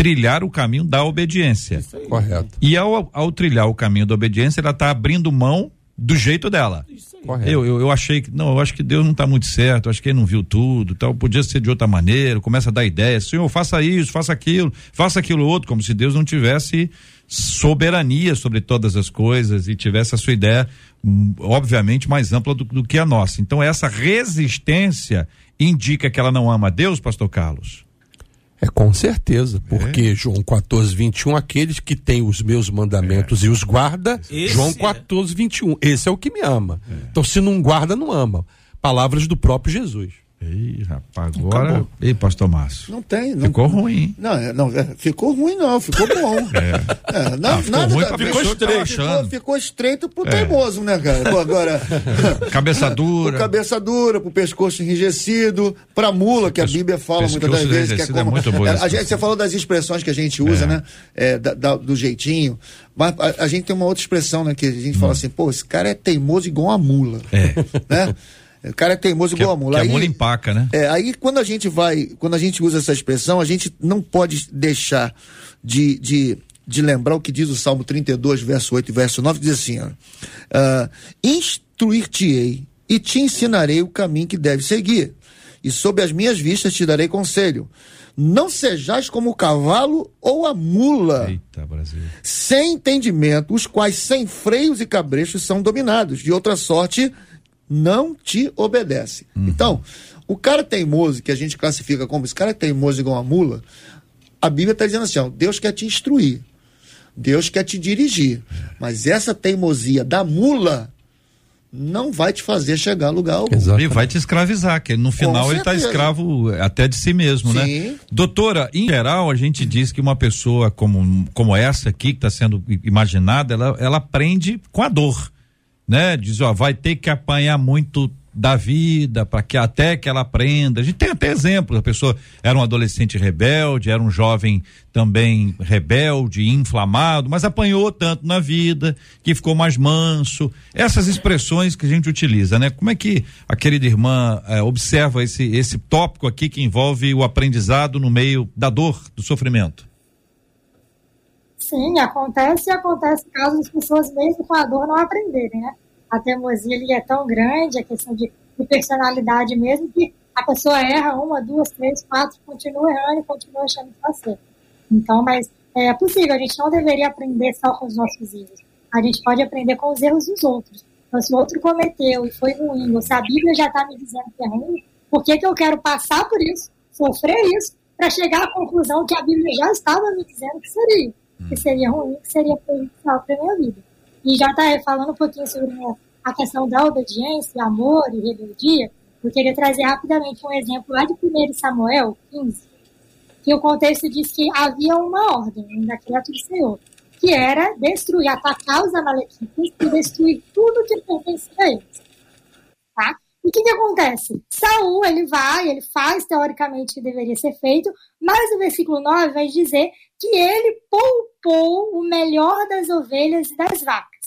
trilhar o caminho da obediência. Correto. E ao, ao trilhar o caminho da obediência, ela está abrindo mão do jeito dela. Correto. Eu, eu, eu, achei que, não, eu acho que Deus não está muito certo, acho que ele não viu tudo, tal, podia ser de outra maneira, começa a dar ideias, Senhor, faça isso, faça aquilo, faça aquilo outro, como se Deus não tivesse soberania sobre todas as coisas e tivesse a sua ideia, hum, obviamente, mais ampla do, do que a nossa. Então, essa resistência indica que ela não ama a Deus, pastor Carlos? É com certeza, porque é. João 14, 21, aqueles que têm os meus mandamentos é. e os guarda, Esse João 14, 21. Esse é o que me ama. É. Então, se não guarda, não ama. Palavras do próprio Jesus. Ih, rapaz, agora. Acabou. Ei, pastor Márcio. Não tem. Não, ficou ruim. Não, é, não, é, ficou ruim, não, ficou bom. [laughs] é. é não, ah, ficou nada, ruim pra ficou estreito. Ficou, ficou, estreito pro é. teimoso, né, cara? Agora. [laughs] cabeça dura. cabeça dura, pro pescoço enrijecido, pra mula, que a Bíblia fala muitas das vezes. Que é, como, é muito boa a gente, você falou das expressões que a gente usa, né? Da, da, do jeitinho. Mas a, a, gente tem uma outra expressão, né? Que a gente hum. fala assim, pô, esse cara é teimoso igual a mula. É. Né? [laughs] O cara é teimoso igual a mula. Que aí, a mula empaca, né? É, aí quando a gente vai, quando a gente usa essa expressão, a gente não pode deixar de, de, de lembrar o que diz o Salmo 32, verso 8 e verso 9, que diz assim, ó, uh, instruir-te-ei e te ensinarei o caminho que deve seguir, e sob as minhas vistas te darei conselho. Não sejais como o cavalo ou a mula, Eita, sem entendimento, os quais sem freios e cabrechos são dominados. De outra sorte, não te obedece. Uhum. Então, o cara teimoso, que a gente classifica como esse cara é teimoso igual uma mula, a Bíblia está dizendo assim: ó, Deus quer te instruir, Deus quer te dirigir, mas essa teimosia da mula não vai te fazer chegar a lugar algum. Exato. E vai te escravizar, que no final ele está escravo até de si mesmo, né? Sim. né? Doutora, em geral, a gente diz que uma pessoa como, como essa aqui, que está sendo imaginada, ela, ela aprende com a dor né? Diz, ó, vai ter que apanhar muito da vida para que até que ela aprenda. A gente tem até exemplos, a pessoa era um adolescente rebelde, era um jovem também rebelde, inflamado, mas apanhou tanto na vida que ficou mais manso. Essas expressões que a gente utiliza, né? Como é que a querida irmã eh, observa esse esse tópico aqui que envolve o aprendizado no meio da dor, do sofrimento? Sim, acontece e acontece caso as pessoas mesmo com a dor não aprenderem, né? A teimosia ali é tão grande, a questão de, de personalidade mesmo, que a pessoa erra uma, duas, três, quatro, continua errando e continua achando que está certo. Então, mas é possível, a gente não deveria aprender só com os nossos erros. A gente pode aprender com os erros dos outros. Então, se o outro cometeu e foi ruim, ou se a Bíblia já está me dizendo que é ruim, por que, que eu quero passar por isso, sofrer isso, para chegar à conclusão que a Bíblia já estava me dizendo que seria? que seria ruim, que seria prejudicial para a minha vida. E já está falando um pouquinho sobre a questão da obediência, amor e rebeldia, eu queria trazer rapidamente um exemplo lá de 1 Samuel 15, que o contexto diz que havia uma ordem, um decreto do Senhor, que era destruir, atacar os amalequitas e destruir tudo que pertencia a eles. Tá? E o que, que acontece? Saul, ele vai, ele faz teoricamente deveria ser feito, mas o versículo 9 vai dizer que ele poupou o melhor das ovelhas e das vacas.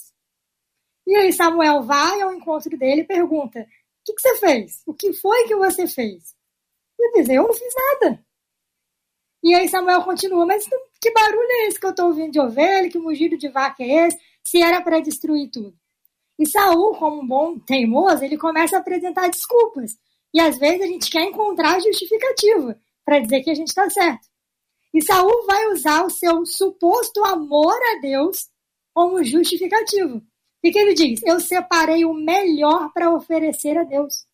E aí Samuel vai ao encontro dele e pergunta: O que, que você fez? O que foi que você fez? E ele diz: Eu não fiz nada. E aí Samuel continua: Mas que barulho é esse que eu estou ouvindo de ovelha? Que mugido de vaca é esse? Se era para destruir tudo. E Saul, como um bom teimoso, ele começa a apresentar desculpas. E às vezes a gente quer encontrar justificativa para dizer que a gente está certo. E Saul vai usar o seu suposto amor a Deus como justificativo. O que ele diz? Eu separei o melhor para oferecer a Deus.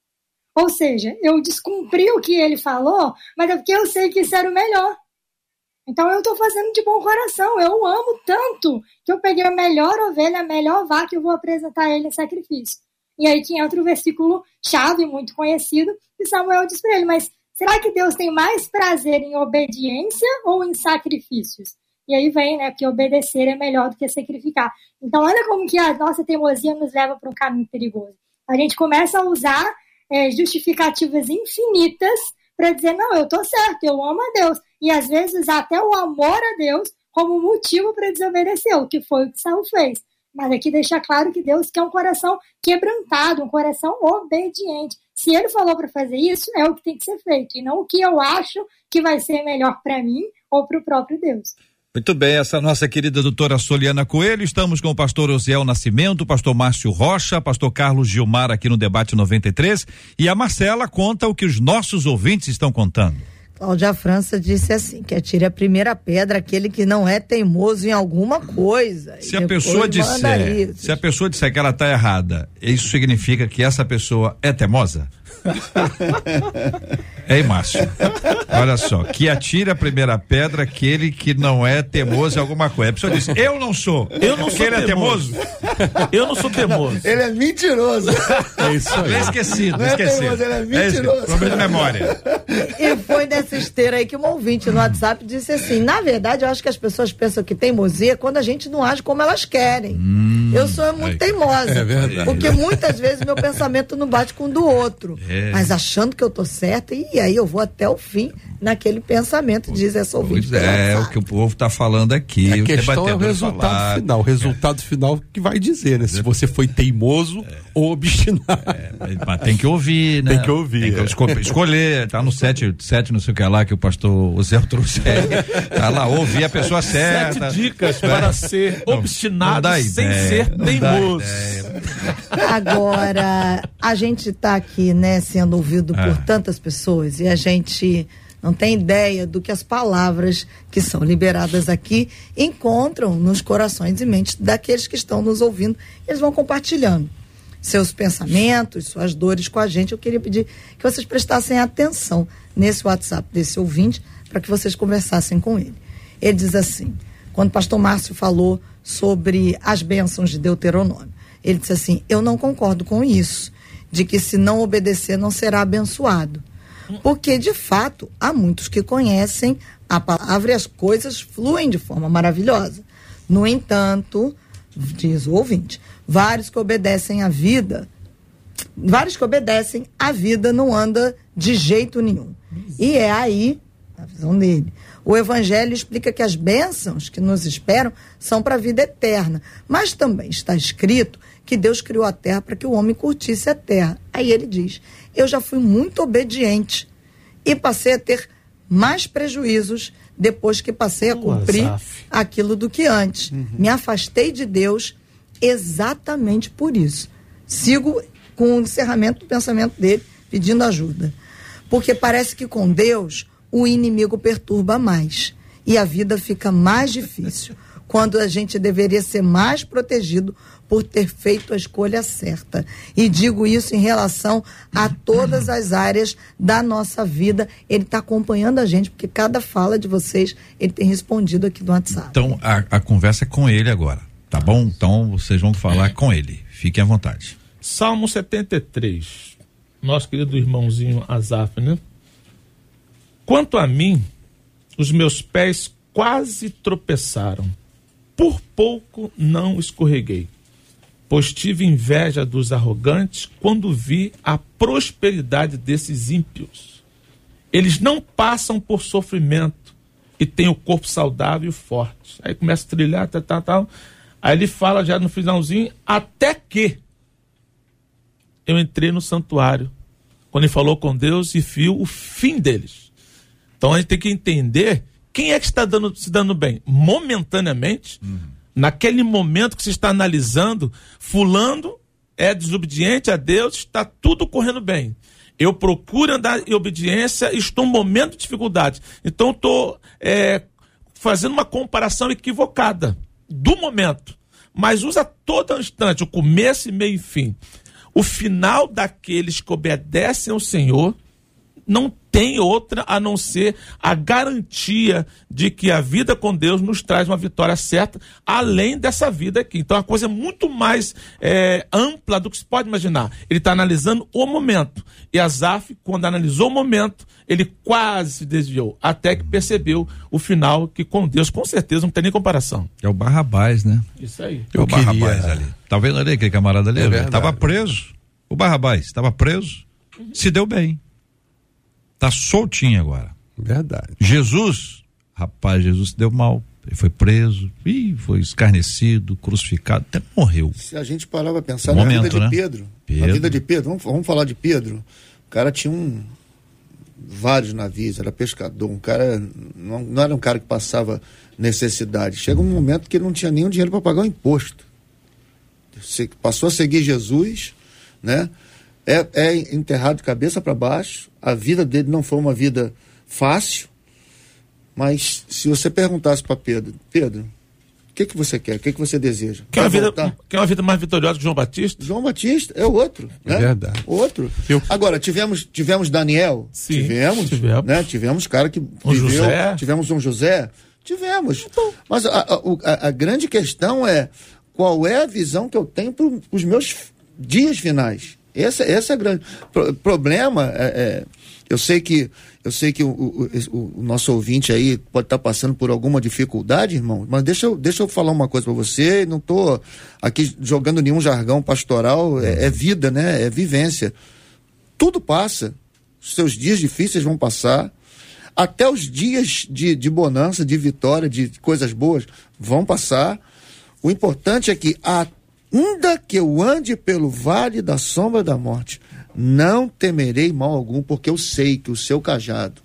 Ou seja, eu descumpri o que ele falou, mas é porque eu sei que isso era o melhor. Então eu estou fazendo de bom coração. Eu amo tanto que eu peguei a melhor ovelha, a melhor vaca eu vou apresentar a ele em sacrifício. E aí que entra o versículo chave, muito conhecido, que Samuel diz para ele: Mas será que Deus tem mais prazer em obediência ou em sacrifícios? E aí vem, né? Porque obedecer é melhor do que sacrificar. Então, olha como que a nossa teimosia nos leva para um caminho perigoso. A gente começa a usar é, justificativas infinitas para dizer, não, eu tô certo, eu amo a Deus. E às vezes até o amor a Deus como motivo para desobedecer, o que foi o que Saul fez. Mas aqui deixa claro que Deus quer um coração quebrantado, um coração obediente. Se ele falou para fazer isso, é o que tem que ser feito, e não o que eu acho que vai ser melhor para mim ou para o próprio Deus. Muito bem, essa nossa querida doutora Soliana Coelho, estamos com o pastor Osiel Nascimento, pastor Márcio Rocha, pastor Carlos Gilmar aqui no Debate 93 e a Marcela conta o que os nossos ouvintes estão contando. Cláudia França disse assim, que atire a primeira pedra aquele que não é teimoso em alguma coisa. Se a pessoa disser, se a pessoa disser que ela está errada, isso significa que essa pessoa é teimosa? [laughs] Ei, Márcio, olha só, que atira a primeira pedra aquele que não é temoso em alguma coisa. A pessoa diz, eu não sou. Eu não sou ele é temoso. Eu não sou temoso. Ele é mentiroso. É isso aí. É esquecido, não esquecido. É temoso, ele é mentiroso. É problema de memória. E foi nessa esteira aí que um ouvinte no WhatsApp disse assim, na verdade eu acho que as pessoas pensam que teimosia é quando a gente não age como elas querem. Hum, eu sou muito aí. teimosa. É verdade. Porque muitas vezes meu pensamento não bate com o do outro. É. Mas achando que eu tô certa, e aí eu vou até o fim naquele pensamento, diz essa ouvinte. Pois é, o que o povo está falando aqui. A questão é o resultado falar. final. O resultado é. final que vai dizer, né? Se você foi teimoso é. ou obstinado. É, mas tem que ouvir, né? Tem que ouvir. Tem que esco escolher. Tá no sete, sete, não sei o que lá, que o pastor Zé trouxe. tá lá, ouvir a pessoa certa. Sete dicas para ser obstinado não, não sem ideia, ser teimoso. Agora, a gente está aqui, né, sendo ouvido por é. tantas pessoas e a gente não tem ideia do que as palavras que são liberadas aqui encontram nos corações e mentes daqueles que estão nos ouvindo. Eles vão compartilhando seus pensamentos, suas dores com a gente. Eu queria pedir que vocês prestassem atenção nesse WhatsApp desse ouvinte para que vocês conversassem com ele. Ele diz assim: quando o pastor Márcio falou sobre as bênçãos de Deuteronômio, ele disse assim: Eu não concordo com isso, de que se não obedecer não será abençoado. Porque, de fato, há muitos que conhecem a palavra e as coisas fluem de forma maravilhosa. No entanto, diz o ouvinte, vários que obedecem à vida, vários que obedecem à vida não anda de jeito nenhum. E é aí a visão dele. O Evangelho explica que as bênçãos que nos esperam são para a vida eterna. Mas também está escrito que Deus criou a terra para que o homem curtisse a terra. Aí ele diz: Eu já fui muito obediente e passei a ter mais prejuízos depois que passei a cumprir aquilo do que antes. Uhum. Me afastei de Deus exatamente por isso. Sigo com o encerramento do pensamento dele, pedindo ajuda. Porque parece que com Deus o inimigo perturba mais e a vida fica mais difícil, quando a gente deveria ser mais protegido por ter feito a escolha certa. E digo isso em relação a todas as áreas da nossa vida. Ele está acompanhando a gente, porque cada fala de vocês ele tem respondido aqui no WhatsApp. Então a, a conversa é com ele agora, tá bom? Então vocês vão falar com ele. Fiquem à vontade. Salmo 73. Nosso querido irmãozinho Azaf, né? Quanto a mim, os meus pés quase tropeçaram. Por pouco não escorreguei, pois tive inveja dos arrogantes quando vi a prosperidade desses ímpios. Eles não passam por sofrimento e têm o corpo saudável e forte. Aí começa a trilhar, tal, tal, tal. Aí ele fala já no finalzinho, até que eu entrei no santuário, quando ele falou com Deus e viu o fim deles. Então a gente tem que entender quem é que está dando, se dando bem. Momentaneamente, uhum. naquele momento que se está analisando, fulano é desobediente a Deus, está tudo correndo bem. Eu procuro andar em obediência, estou um momento de dificuldade. Então estou é, fazendo uma comparação equivocada do momento. Mas usa todo instante, o começo, meio e fim. O final daqueles que obedecem ao Senhor não tem outra a não ser a garantia de que a vida com Deus nos traz uma vitória certa, além dessa vida aqui. Então, a coisa é muito mais é, ampla do que se pode imaginar. Ele está analisando o momento. E Azaf, quando analisou o momento, ele quase se desviou, até que percebeu o final, que com Deus, com certeza, não tem nem comparação. É o Barrabás, né? Isso aí. É o Barrabás ali. Tá vendo ali aquele camarada ali? É estava preso. O Barrabás estava preso, uhum. se deu bem Tá soltinho agora. Verdade. Jesus, rapaz, Jesus deu mal. Ele foi preso, e foi escarnecido, crucificado, até morreu. Se a gente parar para pensar um na momento, vida de né? Pedro, Pedro, na vida de Pedro, vamos, vamos falar de Pedro. O cara tinha um vários navios, era pescador, um cara não, não era um cara que passava necessidade. Chega um momento que ele não tinha nenhum dinheiro para pagar o imposto. Passou a seguir Jesus, né? É, é enterrado de cabeça para baixo. A vida dele não foi uma vida fácil. Mas se você perguntasse para Pedro, Pedro, o que, que você quer? O que, que você deseja? Quer uma, vida, quer uma vida mais vitoriosa que João Batista? João Batista é outro. É né? verdade. Outro. Eu... Agora, tivemos, tivemos Daniel? Sim, tivemos. Tivemos. Né? tivemos cara que um viveu. José. Tivemos um José. Tivemos. Então. Mas a, a, a, grande questão é qual é a visão que eu tenho para os meus dias finais. Esse, esse é o grande Pro, problema. É, é, eu sei que eu sei que o, o, o nosso ouvinte aí pode estar tá passando por alguma dificuldade, irmão, mas deixa eu, deixa eu falar uma coisa para você. Não estou aqui jogando nenhum jargão pastoral. É, é vida, né? É vivência. Tudo passa. Seus dias difíceis vão passar até os dias de, de bonança, de vitória, de coisas boas vão passar. O importante é que, ainda que eu ande pelo vale da sombra da morte, não temerei mal algum, porque eu sei que o seu cajado,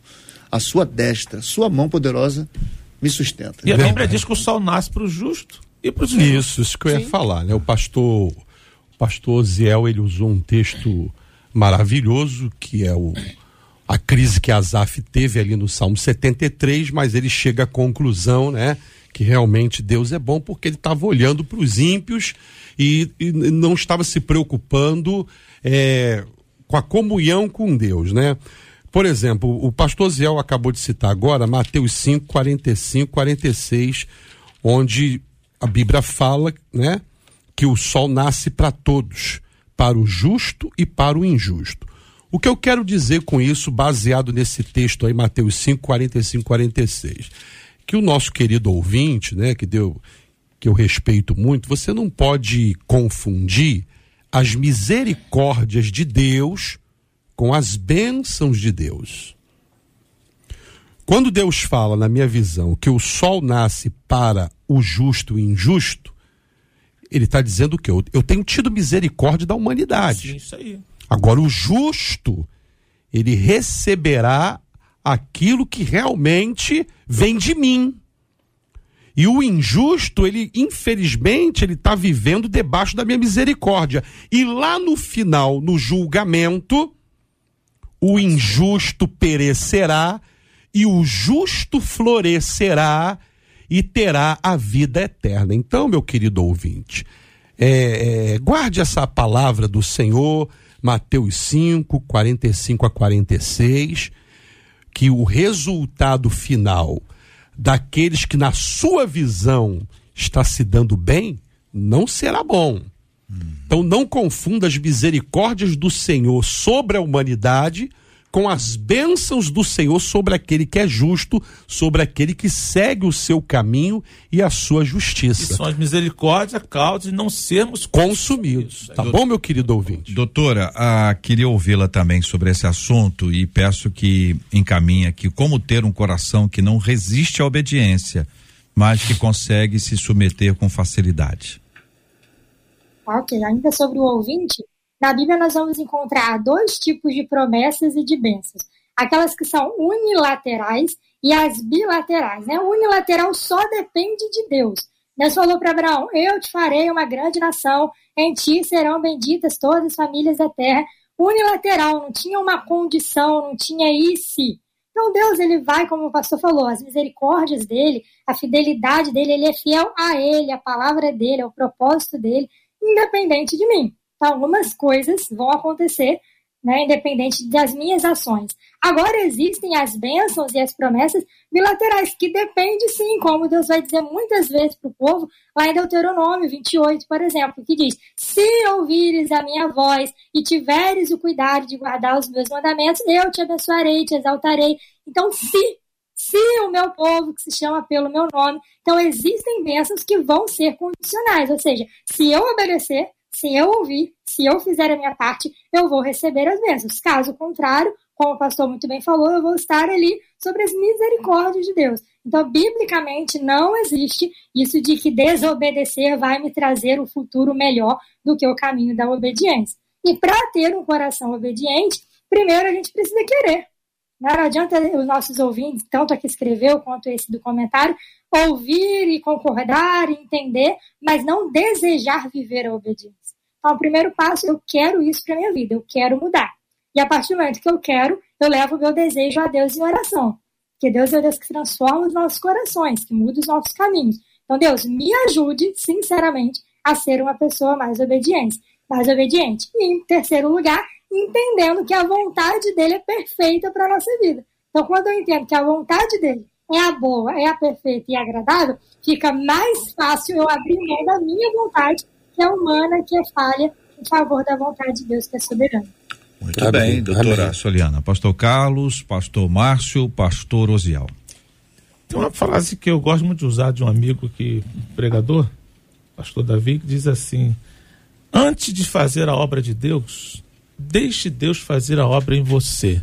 a sua destra, sua mão poderosa me sustenta. E a Bíblia diz que o sol nasce para o justo e para os Isso, isso que eu Sim. ia falar, né? O pastor, o pastor Ziel, ele usou um texto maravilhoso que é o a crise que Asaf teve ali no Salmo 73, mas ele chega à conclusão, né, que realmente Deus é bom porque ele estava olhando para os ímpios e, e, não estava se preocupando é, com a comunhão com Deus, né? Por exemplo, o pastor Ziel acabou de citar agora Mateus 5, 45, 46, onde a Bíblia fala, né, que o sol nasce para todos, para o justo e para o injusto. O que eu quero dizer com isso, baseado nesse texto aí, Mateus 5, 45, 46, que o nosso querido ouvinte, né, que deu, que eu respeito muito, você não pode confundir as misericórdias de Deus com as bênçãos de Deus. Quando Deus fala, na minha visão, que o sol nasce para o justo e injusto, ele está dizendo que eu, eu tenho tido misericórdia da humanidade. Sim, isso aí. Agora, o justo, ele receberá aquilo que realmente vem de mim. E o injusto, ele, infelizmente, ele está vivendo debaixo da minha misericórdia. E lá no final, no julgamento, o injusto perecerá e o justo florescerá e terá a vida eterna. Então, meu querido ouvinte, é, é, guarde essa palavra do Senhor Mateus 5, 45 a 46, que o resultado final daqueles que, na sua visão, está se dando bem, não será bom. Então não confunda as misericórdias do Senhor sobre a humanidade com as bênçãos do Senhor sobre aquele que é justo, sobre aquele que segue o seu caminho e a sua justiça. Que são as misericórdias, causa de não sermos consumidos. Tá bom, meu querido ouvinte? Doutora, ah, queria ouvi-la também sobre esse assunto e peço que encaminhe aqui como ter um coração que não resiste à obediência, mas que consegue se submeter com facilidade. Ok, ainda sobre o ouvinte, na Bíblia, nós vamos encontrar dois tipos de promessas e de bênçãos: aquelas que são unilaterais e as bilaterais. Né? Unilateral só depende de Deus. Deus falou para Abraão: Eu te farei uma grande nação, em ti serão benditas todas as famílias da terra. Unilateral, não tinha uma condição, não tinha isso. Então Deus ele vai, como o pastor falou, as misericórdias dele, a fidelidade dele, ele é fiel a ele, a palavra dele, ao propósito dele, independente de mim algumas coisas vão acontecer, né, independente das minhas ações. Agora existem as bênçãos e as promessas bilaterais, que depende sim, como Deus vai dizer muitas vezes para o povo, lá em Deuteronômio 28, por exemplo, que diz: Se ouvires a minha voz e tiveres o cuidado de guardar os meus mandamentos, eu te abençoarei, te exaltarei. Então, se se o meu povo, que se chama pelo meu nome. Então, existem bênçãos que vão ser condicionais, ou seja, se eu obedecer, se eu ouvir, se eu fizer a minha parte, eu vou receber as bênçãos. Caso contrário, como o pastor muito bem falou, eu vou estar ali sobre as misericórdias de Deus. Então, biblicamente, não existe isso de que desobedecer vai me trazer o futuro melhor do que o caminho da obediência. E para ter um coração obediente, primeiro a gente precisa querer. Não adianta os nossos ouvintes, tanto a que escreveu quanto esse do comentário, ouvir e concordar e entender, mas não desejar viver a obediência. Então, o primeiro passo, eu quero isso para minha vida, eu quero mudar. E a partir do momento que eu quero, eu levo o meu desejo a Deus em oração. Porque Deus é o Deus que transforma os nossos corações, que muda os nossos caminhos. Então, Deus, me ajude, sinceramente, a ser uma pessoa mais obediente. Mais obediente. E, em terceiro lugar, entendendo que a vontade dele é perfeita para a nossa vida. Então, quando eu entendo que a vontade dele é a boa, é a perfeita e agradável, fica mais fácil eu abrir mão da minha vontade, que é humana, que é falha, em favor da vontade de Deus, que é soberana. Muito Amém. bem, doutora Amém. Soliana. Pastor Carlos, pastor Márcio, pastor Osial. Tem uma frase que eu gosto muito de usar de um amigo que, pregador, pastor Davi, que diz assim: Antes de fazer a obra de Deus, deixe Deus fazer a obra em você.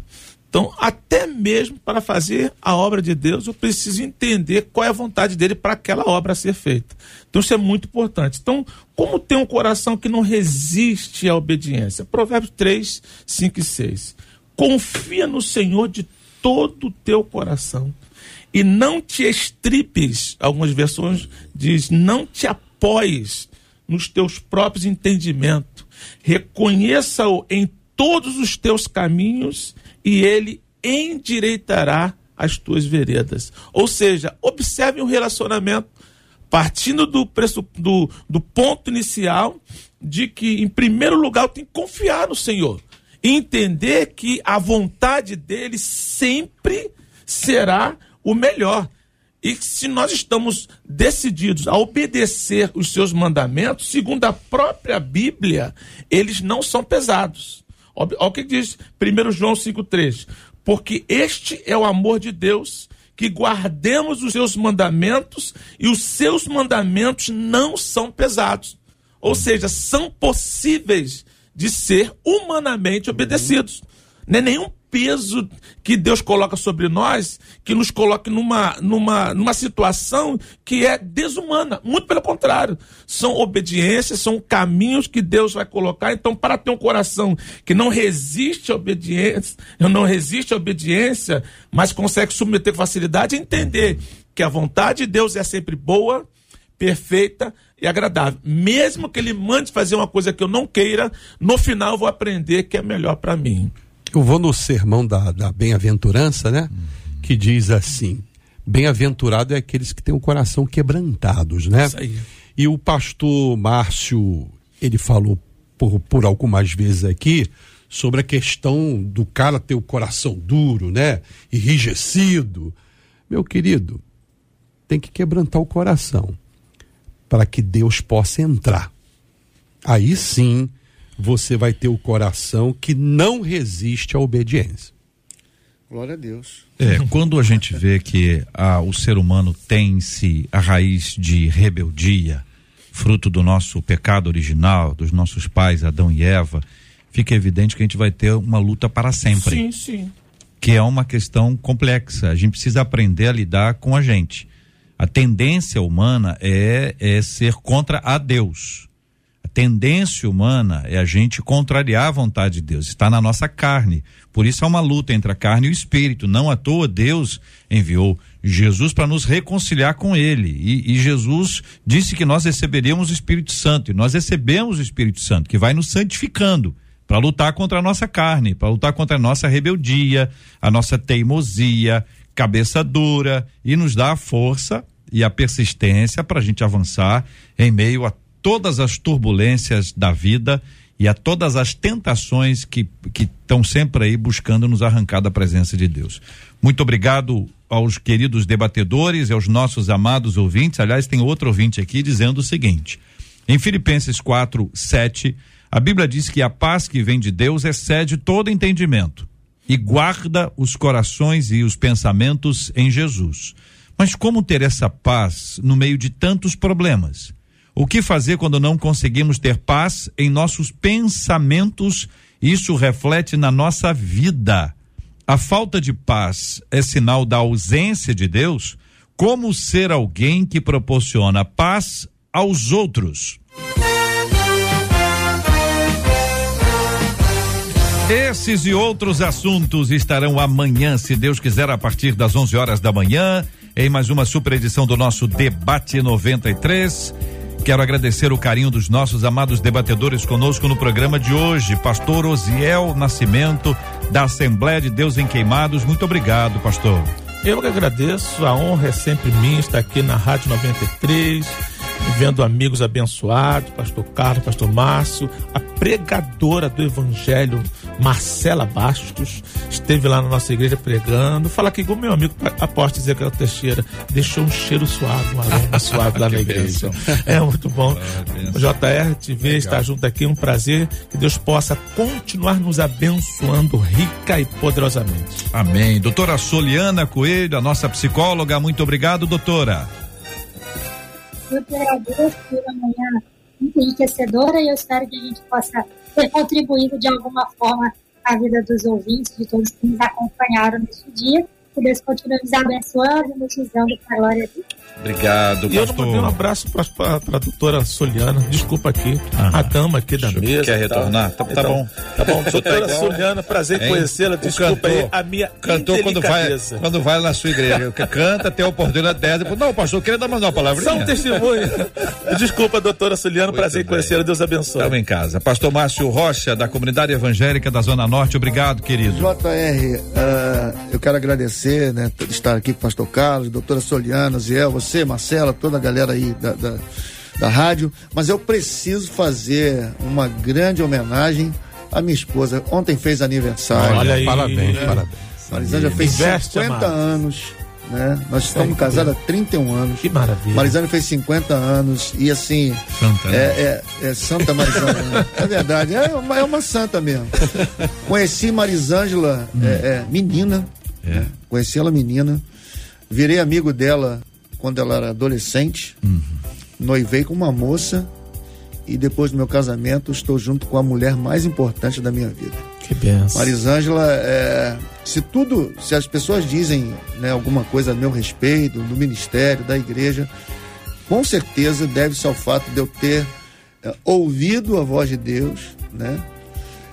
Então, até mesmo para fazer a obra de Deus, eu preciso entender qual é a vontade dele para aquela obra ser feita. Então, isso é muito importante. Então, como ter um coração que não resiste à obediência? Provérbios 3, 5 e 6. Confia no Senhor de todo o teu coração e não te estripes, algumas versões diz, não te apoies nos teus próprios entendimentos. Reconheça-o em todos os teus caminhos e ele endireitará as tuas veredas. Ou seja, observe um relacionamento partindo do, preço, do, do ponto inicial de que, em primeiro lugar, tenho que confiar no Senhor. Entender que a vontade dele sempre será o melhor. E se nós estamos decididos a obedecer os seus mandamentos, segundo a própria Bíblia, eles não são pesados. Olha o que diz 1 João 5,3. Porque este é o amor de Deus, que guardemos os seus mandamentos, e os seus mandamentos não são pesados. Ou seja, são possíveis de ser humanamente obedecidos. Não é nenhum peso que Deus coloca sobre nós que nos coloque numa, numa, numa situação que é desumana. Muito pelo contrário. São obediências, são caminhos que Deus vai colocar. Então, para ter um coração que não resiste à obediência, não resiste à obediência, mas consegue submeter com facilidade, entender que a vontade de Deus é sempre boa, perfeita e agradável. Mesmo que ele mande fazer uma coisa que eu não queira, no final eu vou aprender que é melhor para mim. Eu vou no sermão da, da bem-aventurança, né? Que diz assim: bem-aventurado é aqueles que têm o coração quebrantados, né? Isso aí. E o pastor Márcio, ele falou por, por algumas vezes aqui sobre a questão do cara ter o coração duro, né? Enrijecido. Meu querido, tem que quebrantar o coração para que Deus possa entrar. Aí sim você vai ter o coração que não resiste à obediência. Glória a Deus. É, quando a gente vê que ah, o ser humano tem-se a raiz de rebeldia, fruto do nosso pecado original, dos nossos pais Adão e Eva, fica evidente que a gente vai ter uma luta para sempre. Sim, sim. Que é uma questão complexa. A gente precisa aprender a lidar com a gente. A tendência humana é, é ser contra a Deus tendência humana é a gente contrariar a vontade de Deus, está na nossa carne. Por isso há uma luta entre a carne e o espírito. Não à toa Deus enviou Jesus para nos reconciliar com Ele. E, e, Jesus disse que nós receberíamos o Espírito Santo. E nós recebemos o Espírito Santo, que vai nos santificando para lutar contra a nossa carne, para lutar contra a nossa rebeldia, a nossa teimosia, cabeça dura e nos dá a força e a persistência para a gente avançar em meio a todas as turbulências da vida e a todas as tentações que estão sempre aí buscando nos arrancar da presença de Deus. Muito obrigado aos queridos debatedores e aos nossos amados ouvintes. Aliás, tem outro ouvinte aqui dizendo o seguinte: em Filipenses 4, 7, a Bíblia diz que a paz que vem de Deus excede todo entendimento e guarda os corações e os pensamentos em Jesus. Mas como ter essa paz no meio de tantos problemas? O que fazer quando não conseguimos ter paz em nossos pensamentos? Isso reflete na nossa vida. A falta de paz é sinal da ausência de Deus? Como ser alguém que proporciona paz aos outros? Esses e outros assuntos estarão amanhã, se Deus quiser, a partir das 11 horas da manhã, em mais uma super edição do nosso Debate 93. Quero agradecer o carinho dos nossos amados debatedores conosco no programa de hoje. Pastor Osiel Nascimento, da Assembleia de Deus em Queimados. Muito obrigado, pastor. Eu que agradeço, a honra é sempre minha estar aqui na Rádio 93, vendo amigos abençoados, pastor Carlos, pastor Márcio, a pregadora do Evangelho, Marcela Bastos, esteve lá na nossa igreja pregando. Fala aqui com o meu amigo apóstolo Ezequiel Teixeira, deixou um cheiro suave, um aroma [laughs] suave lá na igreja. É muito bom. JR te ver, estar junto aqui, um prazer. Que Deus possa continuar nos abençoando rica e poderosamente. Amém. Doutora Soliana Coelho, a nossa psicóloga, muito obrigado, doutora. Eu que agradeço por muito enriquecedora e eu espero que a gente possa ter contribuído de alguma forma a vida dos ouvintes, de todos que nos acompanharam neste dia. Que Deus continue nos abençoando e nos usando para a glória de Deus. Obrigado, e pastor. Eu mandei um abraço para a doutora Soliana, desculpa aqui, ah, a dama aqui da mesa. Quer retornar? Tá, tá, então, bom. Tá bom, doutora tá Soliana, prazer em conhecê-la, desculpa cantor, aí a minha Cantor quando vai, quando vai na sua igreja, canta, tem a oportunidade, depois, não, pastor, eu queria dar mais uma palavra. Só um testemunho. desculpa, doutora Soliana, prazer em conhecê-la, Deus abençoe. Estamos em casa. Pastor Márcio Rocha, da Comunidade Evangélica da Zona Norte, obrigado, querido. JR, uh, eu quero agradecer, né, estar aqui com o pastor Carlos, doutora Soliana, Ziel, você você, Marcela, toda a galera aí da, da, da rádio, mas eu preciso fazer uma grande homenagem à minha esposa. Ontem fez aniversário. Olha aí. Parabéns, é. parabéns. Marisânia fez Investe, 50 anos. Né? Nós estamos casados há 31 anos. Que maravilha. Marisânia fez 50 anos e assim. Santa, né? é, é, é, Santa Marisânia. Né? é verdade, é uma, é uma santa mesmo. Conheci Marisângela hum. é, é, menina. Né? Conheci ela menina. Virei amigo dela quando ela era adolescente. Uhum. Noivei com uma moça e depois do meu casamento estou junto com a mulher mais importante da minha vida. Que benção. Marisângela, é, se tudo, se as pessoas dizem né, alguma coisa a meu respeito, do ministério, da igreja, com certeza deve-se ao fato de eu ter é, ouvido a voz de Deus, né?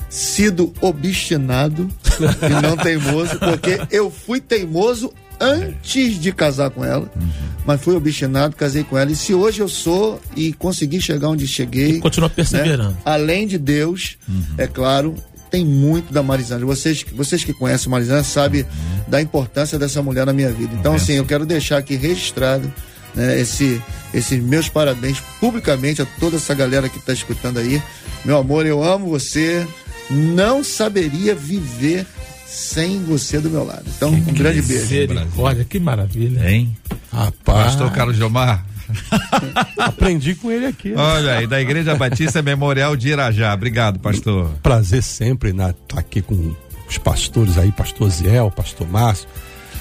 Sido obstinado [laughs] e não teimoso, porque eu fui teimoso antes de casar com ela, uhum. mas fui obstinado, casei com ela. E se hoje eu sou e consegui chegar onde cheguei. continua perseverando. Né, além de Deus, uhum. é claro, tem muito da Marisângela. Vocês, vocês que conhecem Marisângela sabem uhum. da importância dessa mulher na minha vida. Então, assim, eu quero deixar aqui registrado né, esse, esses meus parabéns publicamente a toda essa galera que está escutando aí. Meu amor, eu amo você. Não saberia viver sem você do meu lado. Então, que um grande beijo. Olha, que maravilha. Hein? Rapaz. Pastor Carlos Gilmar. [laughs] Aprendi com ele aqui. Né? Olha aí, da Igreja Batista Memorial de Irajá. Obrigado, pastor. Prazer sempre estar né, tá aqui com os pastores aí, pastor Ziel, pastor Márcio,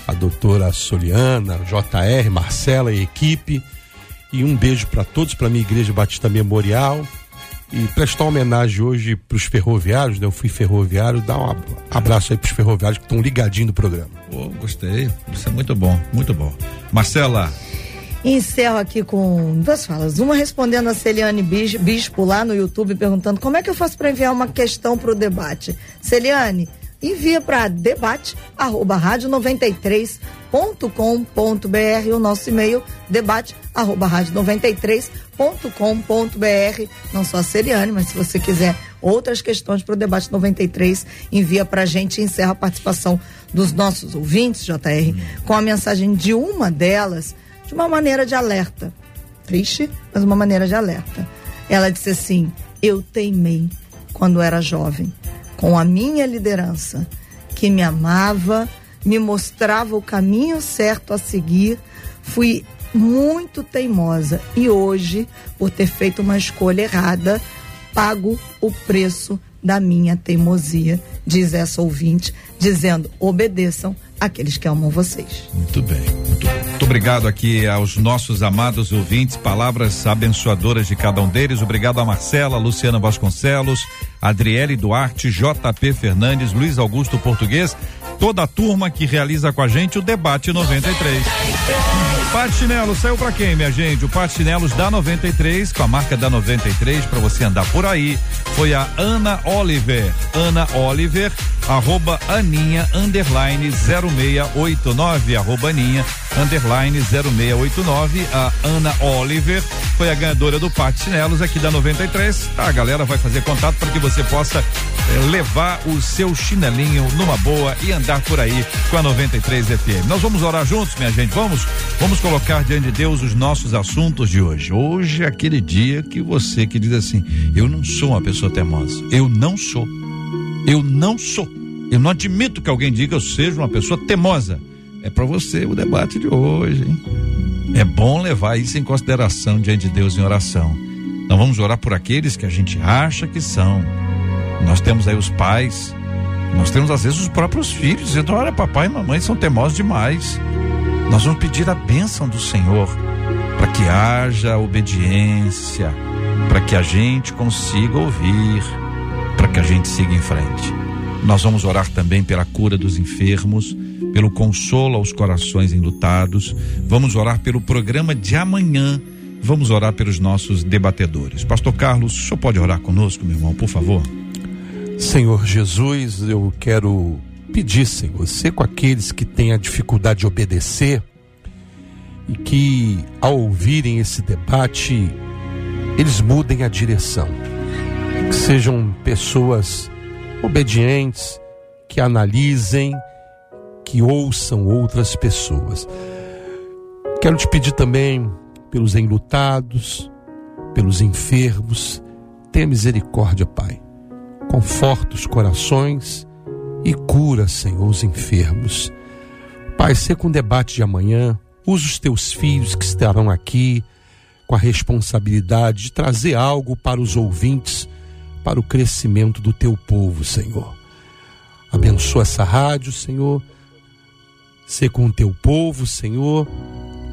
a doutora Soliana, JR, Marcela e equipe. E um beijo para todos, para minha Igreja Batista Memorial, e prestar uma homenagem hoje para os ferroviários, né? Eu fui ferroviário, dar um abraço aí para os ferroviários que estão ligadinhos no programa. Oh, gostei, isso é muito bom, muito bom. Marcela. Encerro aqui com duas falas. Uma respondendo a Celiane Bispo lá no YouTube, perguntando como é que eu faço para enviar uma questão para o debate. Celiane, envia para debate arroba rádio 93.com.br o nosso e-mail debate arroba rádio 93.com.br não só a Seriane, mas se você quiser outras questões para o debate 93, envia para a gente e encerra a participação dos nossos ouvintes, JR, com a mensagem de uma delas, de uma maneira de alerta. Triste, mas uma maneira de alerta. Ela disse assim: Eu teimei quando era jovem com a minha liderança, que me amava, me mostrava o caminho certo a seguir. Fui muito teimosa e hoje, por ter feito uma escolha errada, pago o preço da minha teimosia, diz essa ouvinte, dizendo: obedeçam aqueles que amam vocês. Muito bem, muito. Muito obrigado aqui aos nossos amados ouvintes, palavras abençoadoras de cada um deles. Obrigado a Marcela, Luciana Vasconcelos, Adriele Duarte, JP Fernandes, Luiz Augusto Português, toda a turma que realiza com a gente o debate 93. Patinelo saiu para quem, minha gente? O Patinelos da 93, com a marca da 93 para você andar por aí. Foi a Ana Oliver. Ana Oliver, arroba Aninha, underline 0689, arroba Aninha, underline 0689. A Ana Oliver foi a ganhadora do Patinelos aqui da 93. A galera vai fazer contato para que você você possa eh, levar o seu chinelinho numa boa e andar por aí com a 93 FM. Nós vamos orar juntos, minha gente. Vamos, vamos colocar diante de Deus os nossos assuntos de hoje. Hoje é aquele dia que você que diz assim: eu não sou uma pessoa teimosa. Eu não sou. Eu não sou. Eu não admito que alguém diga eu seja uma pessoa teimosa. É para você o debate de hoje, hein? É bom levar isso em consideração diante de Deus em oração. Nós vamos orar por aqueles que a gente acha que são. Nós temos aí os pais, nós temos às vezes os próprios filhos, dizendo: olha, papai e mamãe são teimosos demais. Nós vamos pedir a bênção do Senhor para que haja obediência, para que a gente consiga ouvir, para que a gente siga em frente. Nós vamos orar também pela cura dos enfermos, pelo consolo aos corações enlutados. Vamos orar pelo programa de amanhã. Vamos orar pelos nossos debatedores. Pastor Carlos, senhor pode orar conosco, meu irmão, por favor? Senhor Jesus, eu quero pedir, Senhor, você com aqueles que têm a dificuldade de obedecer e que, ao ouvirem esse debate, eles mudem a direção. Que sejam pessoas obedientes, que analisem, que ouçam outras pessoas. Quero te pedir também pelos enlutados, pelos enfermos, tenha misericórdia, Pai. Conforta os corações e cura, Senhor, os enfermos. Pai, ser com o debate de amanhã, usa os teus filhos que estarão aqui com a responsabilidade de trazer algo para os ouvintes para o crescimento do teu povo, Senhor. Abençoa essa rádio, Senhor. Ser com o teu povo, Senhor,